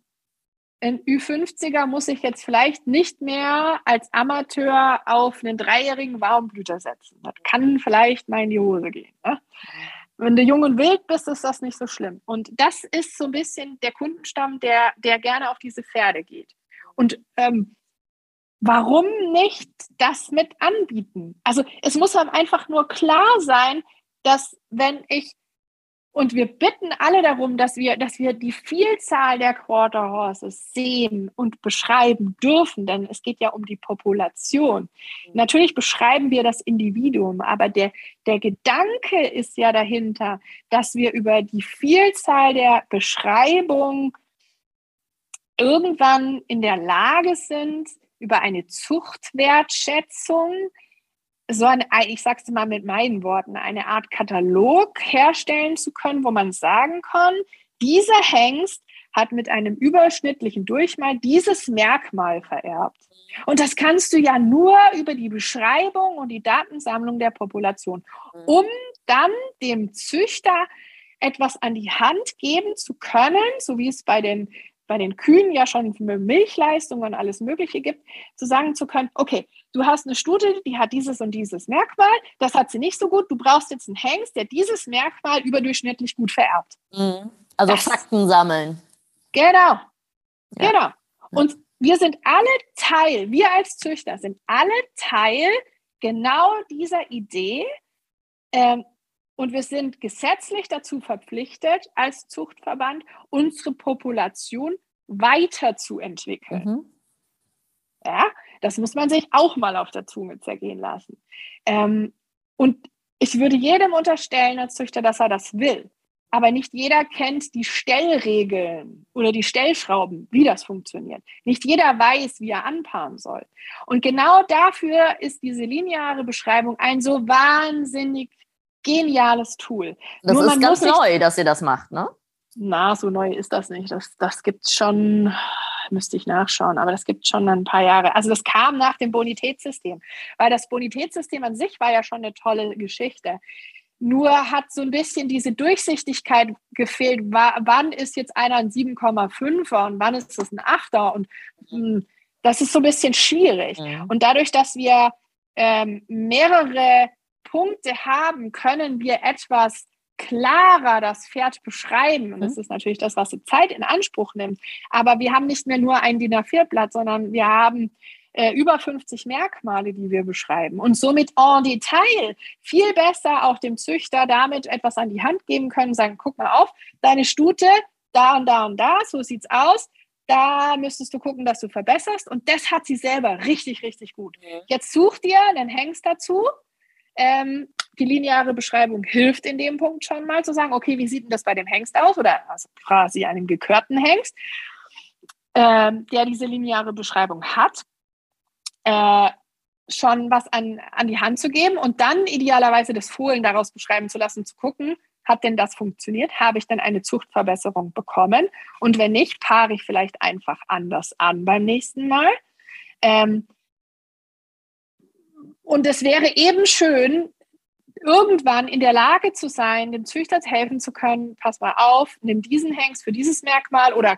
Speaker 1: ein Ü50er muss ich jetzt vielleicht nicht mehr als Amateur auf einen dreijährigen Warmblüter setzen. Das kann vielleicht mal in die Hose gehen. Ne? Wenn du jung und wild bist, ist das nicht so schlimm. Und das ist so ein bisschen der Kundenstamm, der, der gerne auf diese Pferde geht. Und ähm, warum nicht das mit anbieten? Also es muss einem einfach nur klar sein, dass wenn ich und wir bitten alle darum, dass wir, dass wir die Vielzahl der Quarter Horses sehen und beschreiben dürfen, denn es geht ja um die Population. Natürlich beschreiben wir das Individuum, aber der, der Gedanke ist ja dahinter, dass wir über die Vielzahl der Beschreibung irgendwann in der Lage sind, über eine Zuchtwertschätzung so eine, ich sage es mal mit meinen Worten, eine Art Katalog herstellen zu können, wo man sagen kann, dieser Hengst hat mit einem überschnittlichen Durchmal dieses Merkmal vererbt. Und das kannst du ja nur über die Beschreibung und die Datensammlung der Population, um dann dem Züchter etwas an die Hand geben zu können, so wie es bei den bei den Kühen ja schon Milchleistung und alles Mögliche gibt, zu sagen zu können, okay, du hast eine Stute, die hat dieses und dieses Merkmal, das hat sie nicht so gut, du brauchst jetzt einen Hengst, der dieses Merkmal überdurchschnittlich gut vererbt.
Speaker 2: Mhm. Also das, Fakten sammeln.
Speaker 1: Genau, ja. genau. Und wir sind alle Teil, wir als Züchter sind alle Teil genau dieser Idee. Ähm, und wir sind gesetzlich dazu verpflichtet, als Zuchtverband unsere Population weiterzuentwickeln. Mhm. Ja, das muss man sich auch mal auf der Zunge zergehen lassen. Ähm, und ich würde jedem unterstellen als Züchter, dass er das will. Aber nicht jeder kennt die Stellregeln oder die Stellschrauben, wie das funktioniert. Nicht jeder weiß, wie er anpaaren soll. Und genau dafür ist diese lineare Beschreibung ein so wahnsinnig geniales Tool.
Speaker 2: Das Nur ist ganz neu, dass ihr das macht, ne?
Speaker 1: Na, so neu ist das nicht. Das, das gibt es schon, müsste ich nachschauen, aber das gibt es schon ein paar Jahre. Also das kam nach dem Bonitätssystem, weil das Bonitätssystem an sich war ja schon eine tolle Geschichte. Nur hat so ein bisschen diese Durchsichtigkeit gefehlt. wann ist jetzt einer ein 7,5er und wann ist es ein 8er? Und mh, hm, das ist so ein bisschen schwierig. Ja. Und dadurch, dass wir ähm, mehrere Punkte haben, können wir etwas klarer das Pferd beschreiben. Und das mhm. ist natürlich das, was die Zeit in Anspruch nimmt. Aber wir haben nicht mehr nur ein DIN A4-Blatt, sondern wir haben äh, über 50 Merkmale, die wir beschreiben und somit en Detail viel besser auch dem Züchter damit etwas an die Hand geben können, sagen, guck mal auf, deine Stute da und da und da, so sieht's aus. Da müsstest du gucken, dass du verbesserst. Und das hat sie selber richtig, richtig gut. Jetzt such dir einen Hengst dazu. Ähm, die lineare Beschreibung hilft in dem Punkt schon mal zu sagen, okay, wie sieht denn das bei dem Hengst aus? Oder quasi einem gekörten Hengst, ähm, der diese lineare Beschreibung hat äh, schon was an, an die Hand zu geben und dann idealerweise das Fohlen daraus beschreiben zu lassen, zu gucken, hat denn das funktioniert? Habe ich denn eine Zuchtverbesserung bekommen? Und wenn nicht, paare ich vielleicht einfach anders an beim nächsten Mal. Ähm, und es wäre eben schön, irgendwann in der Lage zu sein, dem Züchter helfen zu können, pass mal auf, nimm diesen Hengst für dieses Merkmal oder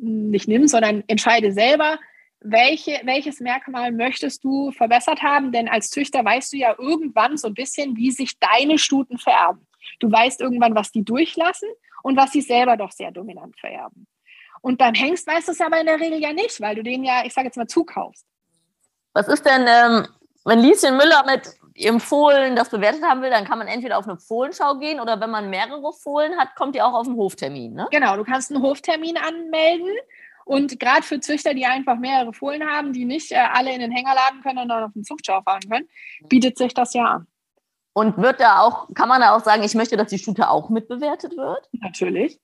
Speaker 1: nicht nimm, sondern entscheide selber, welche, welches Merkmal möchtest du verbessert haben? Denn als Züchter weißt du ja irgendwann so ein bisschen, wie sich deine Stuten vererben. Du weißt irgendwann, was die durchlassen und was sie selber doch sehr dominant vererben. Und beim Hengst weißt du es aber in der Regel ja nicht, weil du den ja, ich sage jetzt mal, zukaufst.
Speaker 2: Was ist denn, ähm, wenn Lieschen Müller mit ihrem Fohlen das bewertet haben will, dann kann man entweder auf eine Fohlenschau gehen oder wenn man mehrere Fohlen hat, kommt ihr auch auf einen Hoftermin, ne?
Speaker 1: Genau, du kannst einen Hoftermin anmelden und gerade für Züchter, die einfach mehrere Fohlen haben, die nicht äh, alle in den Hänger laden können und dann auf den Zuchtschau fahren können, bietet sich das ja an.
Speaker 2: Und wird da auch, kann man da auch sagen, ich möchte, dass die Stute auch mitbewertet wird?
Speaker 1: Natürlich.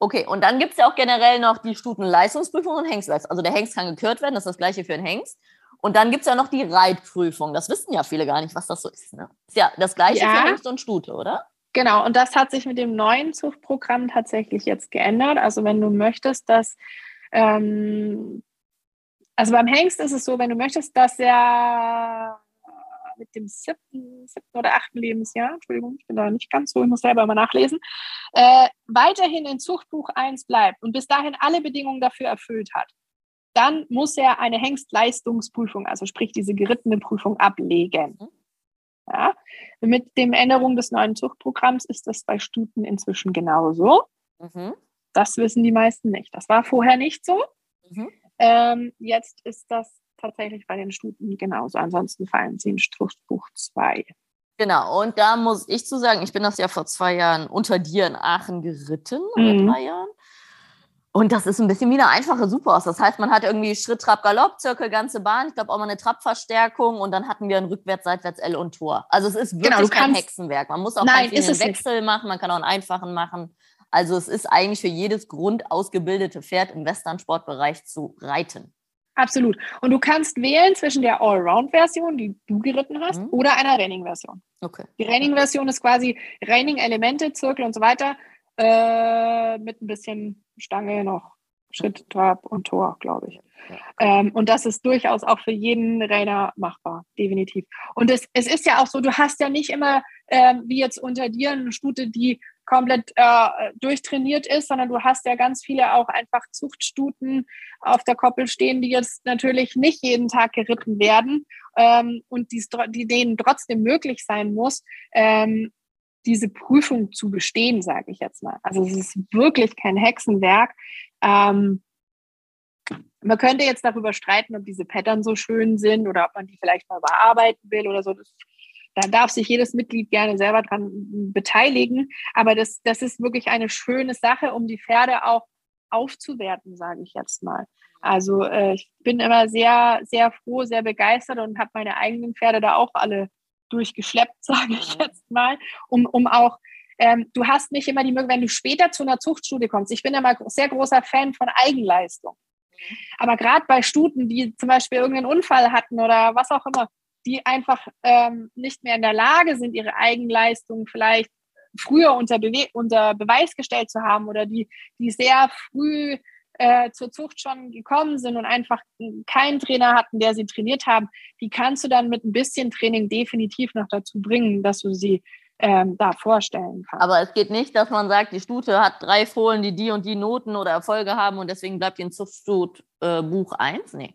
Speaker 2: Okay, und dann gibt es ja auch generell noch die Stutenleistungsprüfung und Hengstleistung. Also der Hengst kann gekürt werden, das ist das gleiche für den Hengst. Und dann gibt es ja noch die Reitprüfung. Das wissen ja viele gar nicht, was das so ist. Ne? Ist ja das gleiche ja. für Hengst und Stute, oder?
Speaker 1: Genau, und das hat sich mit dem neuen Zuchtprogramm tatsächlich jetzt geändert. Also wenn du möchtest, dass ähm, also beim Hengst ist es so, wenn du möchtest, dass er mit dem siebten, siebten oder achten Lebensjahr, Entschuldigung, ich bin da nicht ganz so, ich muss selber mal nachlesen, äh, weiterhin in Zuchtbuch 1 bleibt und bis dahin alle Bedingungen dafür erfüllt hat, dann muss er eine Hengstleistungsprüfung, also sprich diese gerittene Prüfung, ablegen. Mhm. Ja? Mit dem Änderung des neuen Zuchtprogramms ist das bei Stuten inzwischen genauso. Mhm. Das wissen die meisten nicht. Das war vorher nicht so. Mhm. Ähm, jetzt ist das tatsächlich bei den Stuten genauso. Ansonsten fallen sie in Struchtbuch 2.
Speaker 2: Genau, und da muss ich zu sagen, ich bin das ja vor zwei Jahren unter dir in Aachen geritten, oder mhm. drei Jahren. Und das ist ein bisschen wie eine einfache Superhaus. Das heißt, man hat irgendwie Schritt, Trab, Galopp, Zirkel, ganze Bahn. Ich glaube auch mal eine Trabverstärkung und dann hatten wir ein Rückwärts, Seitwärts, L und Tor. Also es ist genau, wirklich genau, kein Hexenwerk. Man muss auch nein, einen Wechsel nicht. machen, man kann auch einen einfachen machen. Also es ist eigentlich für jedes grundausgebildete Pferd im Western-Sportbereich zu reiten.
Speaker 1: Absolut. Und du kannst wählen zwischen der Allround-Version, die du geritten hast, mhm. oder einer Reining-Version. Okay. Die Reining-Version ist quasi Reining-Elemente, Zirkel und so weiter, äh, mit ein bisschen Stange noch, Schritt, Trab und Tor, glaube ich. Ähm, und das ist durchaus auch für jeden Rainer machbar, definitiv. Und es, es ist ja auch so, du hast ja nicht immer, ähm, wie jetzt unter dir, eine Stute, die komplett äh, durchtrainiert ist, sondern du hast ja ganz viele auch einfach Zuchtstuten auf der Koppel stehen, die jetzt natürlich nicht jeden Tag geritten werden ähm, und die, die denen trotzdem möglich sein muss, ähm, diese Prüfung zu bestehen, sage ich jetzt mal. Also es ist wirklich kein Hexenwerk. Ähm, Man könnte jetzt darüber streiten, ob diese Pattern so schön sind oder ob man die vielleicht mal bearbeiten will oder so. Das, da darf sich jedes Mitglied gerne selber dran beteiligen. Aber das, das ist wirklich eine schöne Sache, um die Pferde auch aufzuwerten, sage ich jetzt mal. Also äh, ich bin immer sehr, sehr froh, sehr begeistert und habe meine eigenen Pferde da auch alle durchgeschleppt, [laughs] sage ich jetzt mal, um, um auch ähm, du hast nicht immer die Möglichkeit, wenn du später zu einer Zuchtstudie kommst. Ich bin immer sehr großer Fan von Eigenleistung. Aber gerade bei Stuten, die zum Beispiel irgendeinen Unfall hatten oder was auch immer, die einfach ähm, nicht mehr in der Lage sind, ihre Eigenleistung vielleicht früher unter, Bewe unter Beweis gestellt zu haben oder die, die sehr früh äh, zur Zucht schon gekommen sind und einfach keinen Trainer hatten, der sie trainiert haben, die kannst du dann mit ein bisschen Training definitiv noch dazu bringen, dass du sie ähm, da vorstellen kann.
Speaker 2: Aber es geht nicht, dass man sagt, die Stute hat drei Fohlen, die die und die Noten oder Erfolge haben und deswegen bleibt die in Zuchtstut äh, Buch 1? Nee.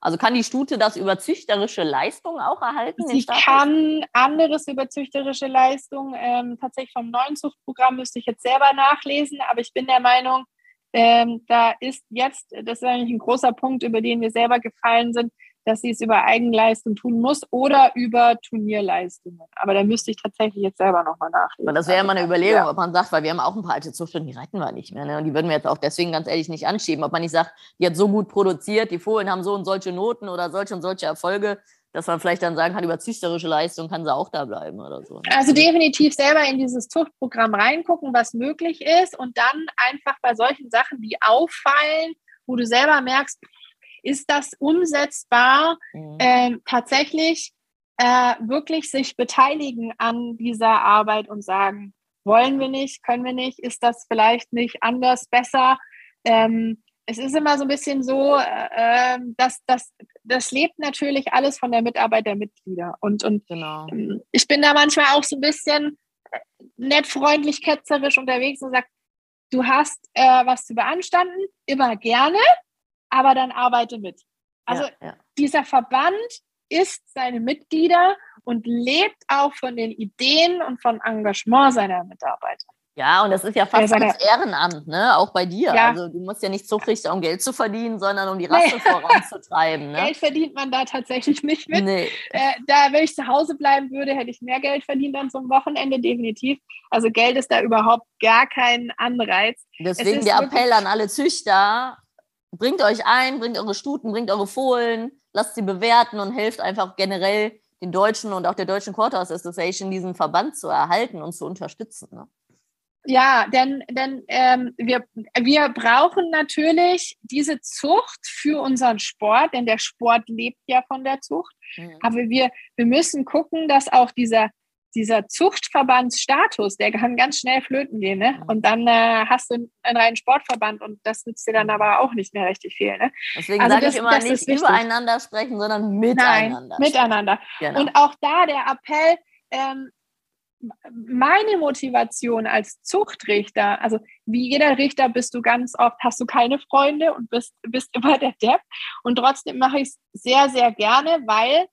Speaker 2: Also kann die Stute das über züchterische Leistung auch erhalten?
Speaker 1: Sie kann anderes über züchterische Leistung. Ähm, tatsächlich vom neuen Zuchtprogramm müsste ich jetzt selber nachlesen, aber ich bin der Meinung, ähm, da ist jetzt, das ist eigentlich ein großer Punkt, über den wir selber gefallen sind, dass sie es über Eigenleistung tun muss oder über Turnierleistungen. Aber da müsste ich tatsächlich jetzt selber nochmal nachlesen.
Speaker 2: das wäre ja mal eine Überlegung, ja. ob man sagt, weil wir haben auch ein paar alte Zuchtstunden, die reiten wir nicht mehr. Ne? Und die würden wir jetzt auch deswegen ganz ehrlich nicht anschieben. Ob man nicht sagt, die hat so gut produziert, die Fohlen haben so und solche Noten oder solche und solche Erfolge, dass man vielleicht dann sagen kann, über züchterische Leistung kann sie auch da bleiben oder so.
Speaker 1: Ne? Also definitiv selber in dieses Zuchtprogramm reingucken, was möglich ist und dann einfach bei solchen Sachen, die auffallen, wo du selber merkst, ist das umsetzbar, mhm. äh, tatsächlich äh, wirklich sich beteiligen an dieser Arbeit und sagen, wollen wir nicht, können wir nicht, ist das vielleicht nicht anders besser? Ähm, es ist immer so ein bisschen so, äh, ähm, dass das, lebt natürlich alles von der Mitarbeit der Mitglieder. Und, und genau. Ähm, ich bin da manchmal auch so ein bisschen äh, nett, freundlich, ketzerisch unterwegs und sage, du hast äh, was zu beanstanden, immer gerne, aber dann arbeite mit. Also ja, ja. dieser Verband ist seine Mitglieder und lebt auch von den Ideen und vom Engagement seiner Mitarbeiter.
Speaker 2: Ja, und das ist ja fast ja, Ehrenamt, ne? Auch bei dir. Ja. Also du musst ja nicht Zuchtrichter, um Geld zu verdienen, sondern um die Rasse nee. voranzutreiben. Ne?
Speaker 1: Geld verdient man da tatsächlich nicht mit. Nee. Äh, da, wenn ich zu Hause bleiben würde, hätte ich mehr Geld verdient dann zum Wochenende, definitiv. Also Geld ist da überhaupt gar kein Anreiz.
Speaker 2: Deswegen der Appell an alle Züchter, bringt euch ein, bringt eure Stuten, bringt eure Fohlen, lasst sie bewerten und helft einfach generell den Deutschen und auch der Deutschen Quarterhouse Association diesen Verband zu erhalten und zu unterstützen. Ne?
Speaker 1: Ja, denn, denn ähm, wir, wir brauchen natürlich diese Zucht für unseren Sport, denn der Sport lebt ja von der Zucht. Mhm. Aber wir, wir müssen gucken, dass auch dieser dieser Zuchtverbandsstatus, der kann ganz schnell flöten gehen. Ne? Und dann äh, hast du einen reinen Sportverband und das nützt dir dann aber auch nicht mehr richtig viel. Ne?
Speaker 2: Deswegen also sage ich immer nicht übereinander sprechen, sondern miteinander.
Speaker 1: Nein, miteinander. Genau. Und auch da der Appell, ähm, meine Motivation als Zuchtrichter, also wie jeder Richter bist du ganz oft, hast du keine Freunde und bist, bist immer der Depp. Und trotzdem mache ich es sehr, sehr gerne, weil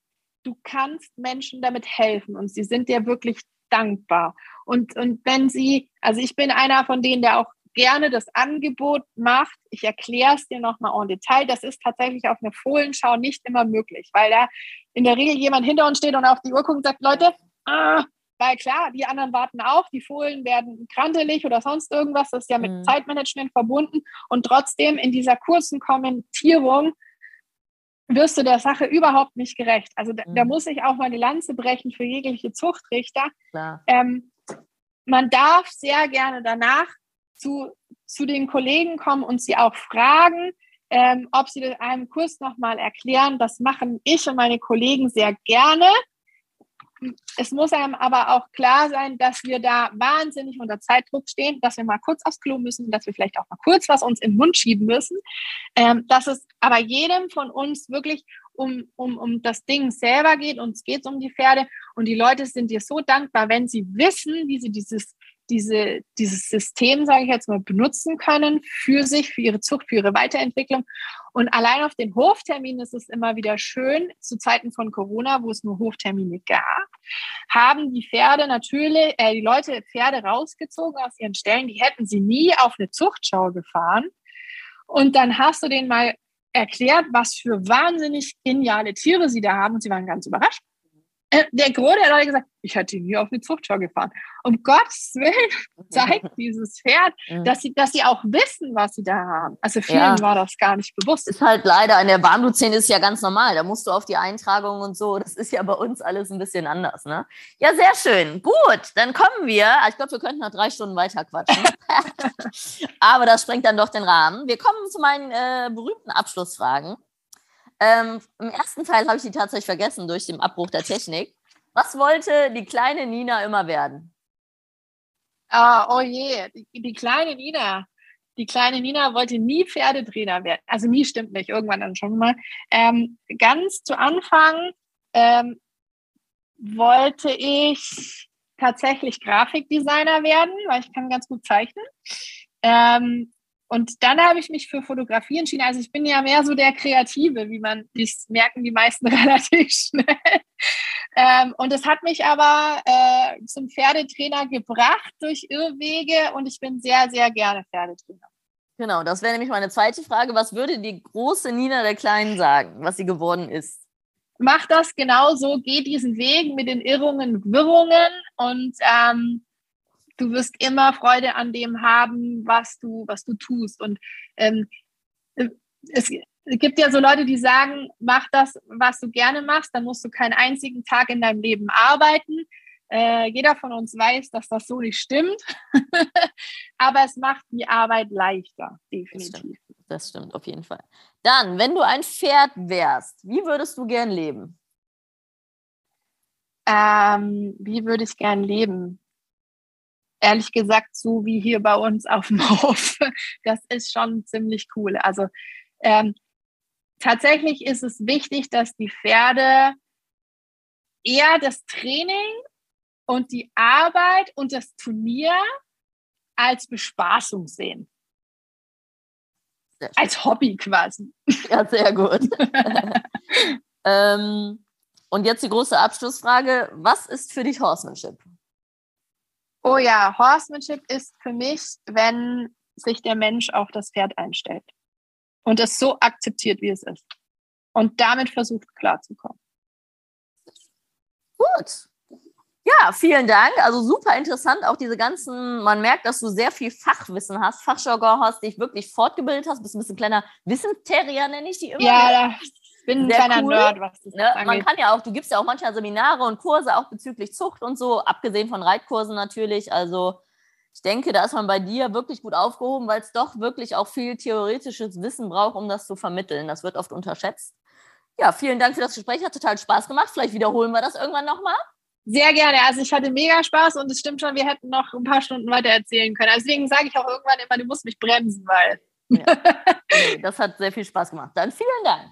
Speaker 1: du kannst Menschen damit helfen und sie sind dir wirklich dankbar. Und, und wenn sie, also ich bin einer von denen, der auch gerne das Angebot macht. Ich erkläre es dir nochmal en Detail. Das ist tatsächlich auf einer Fohlenschau nicht immer möglich, weil da in der Regel jemand hinter uns steht und auf die Uhr guckt und sagt, Leute, ah, weil klar, die anderen warten auch, die Fohlen werden krantelig oder sonst irgendwas, das ist ja mit mhm. Zeitmanagement verbunden und trotzdem in dieser kurzen Kommentierung wirst du der Sache überhaupt nicht gerecht. Also da, mhm. da muss ich auch mal die Lanze brechen für jegliche Zuchtrichter. Ähm, man darf sehr gerne danach zu, zu den Kollegen kommen und sie auch fragen, ähm, ob sie einem Kurs nochmal erklären. Das machen ich und meine Kollegen sehr gerne es muss einem aber auch klar sein, dass wir da wahnsinnig unter Zeitdruck stehen, dass wir mal kurz aufs Klo müssen, dass wir vielleicht auch mal kurz was uns in den Mund schieben müssen. Ähm, dass es aber jedem von uns wirklich um, um, um das Ding selber geht. Uns geht es um die Pferde. Und die Leute sind dir so dankbar, wenn sie wissen, wie sie dieses diese, dieses System, sage ich jetzt mal, benutzen können für sich, für ihre Zucht, für ihre Weiterentwicklung. Und allein auf den Hofterminen ist es immer wieder schön, zu Zeiten von Corona, wo es nur Hoftermine gab, haben die Pferde natürlich, äh, die Leute Pferde rausgezogen aus ihren Stellen, die hätten sie nie auf eine Zuchtschau gefahren. Und dann hast du denen mal erklärt, was für wahnsinnig geniale Tiere sie da haben und sie waren ganz überrascht. [laughs] Der Gros der Leute gesagt, ich hätte nie auf eine Zuchtschau gefahren. Um Gottes Willen [laughs] zeigt dieses Pferd, dass sie, dass sie auch wissen, was sie da haben. Also vielen ja. war das gar nicht bewusst.
Speaker 2: Ist halt leider, in der Warmblutszene ist ja ganz normal. Da musst du auf die Eintragung und so. Das ist ja bei uns alles ein bisschen anders, ne? Ja, sehr schön. Gut, dann kommen wir. Ich glaube, wir könnten noch drei Stunden weiter quatschen. [laughs] Aber das sprengt dann doch den Rahmen. Wir kommen zu meinen äh, berühmten Abschlussfragen. Ähm, Im ersten Teil habe ich die tatsächlich vergessen durch den Abbruch der Technik. Was wollte die kleine Nina immer werden?
Speaker 1: Ah, oh je, die, die, kleine Nina. Die kleine Nina wollte nie Pferdetrainer werden. Also nie stimmt nicht, irgendwann dann schon mal. Ähm, ganz zu Anfang ähm, wollte ich tatsächlich Grafikdesigner werden, weil ich kann ganz gut zeichnen. Ähm, und dann habe ich mich für Fotografie entschieden. Also ich bin ja mehr so der Kreative, wie man, das merken die meisten [laughs] relativ schnell. Ähm, und es hat mich aber äh, zum Pferdetrainer gebracht durch Irrwege und ich bin sehr, sehr gerne Pferdetrainer.
Speaker 2: Genau, das wäre nämlich meine zweite Frage. Was würde die große Nina der Kleinen sagen, was sie geworden ist?
Speaker 1: Mach das genauso, geh diesen Weg mit den Irrungen, Wirrungen und ähm, du wirst immer Freude an dem haben, was du, was du tust. Und ähm, es gibt ja so Leute, die sagen, mach das, was du gerne machst, dann musst du keinen einzigen Tag in deinem Leben arbeiten. Äh, jeder von uns weiß, dass das so nicht stimmt. [laughs] Aber es macht die Arbeit leichter, definitiv.
Speaker 2: Das stimmt. das stimmt, auf jeden Fall. Dann, wenn du ein Pferd wärst, wie würdest du gern leben?
Speaker 1: Ähm, wie würde ich gern leben? Ehrlich gesagt so wie hier bei uns auf dem [laughs] Hof. Das ist schon ziemlich cool. Also ähm, tatsächlich ist es wichtig, dass die Pferde eher das Training und die Arbeit und das Turnier als Bespaßung sehen. Als Hobby quasi.
Speaker 2: Ja, sehr gut. [laughs] [laughs] ähm, und jetzt die große Abschlussfrage. Was ist für dich Horsemanship?
Speaker 1: Oh ja, Horsemanship ist für mich, wenn sich der Mensch auf das Pferd einstellt und es so akzeptiert, wie es ist und damit versucht klarzukommen.
Speaker 2: Gut. Ja, vielen Dank. Also super interessant, auch diese ganzen, man merkt, dass du sehr viel Fachwissen hast, Fachjargon hast, dich wirklich fortgebildet hast, bist ein bisschen kleiner Wissensterrier, nenne ich die immer.
Speaker 1: Ja? Bin ein kleiner cool. Nerd, was das
Speaker 2: ne? Man kann ja auch, du gibst ja auch manchmal Seminare und Kurse auch bezüglich Zucht und so, abgesehen von Reitkursen natürlich. Also ich denke, da ist man bei dir wirklich gut aufgehoben, weil es doch wirklich auch viel theoretisches Wissen braucht, um das zu vermitteln. Das wird oft unterschätzt. Ja, vielen Dank für das Gespräch. Hat total Spaß gemacht. Vielleicht wiederholen wir das irgendwann nochmal.
Speaker 1: Sehr gerne. Also ich hatte mega Spaß und es stimmt schon, wir hätten noch ein paar Stunden weiter erzählen können. Deswegen sage ich auch irgendwann immer, du musst mich bremsen, weil.
Speaker 2: Ja. [laughs] das hat sehr viel Spaß gemacht. Dann vielen Dank.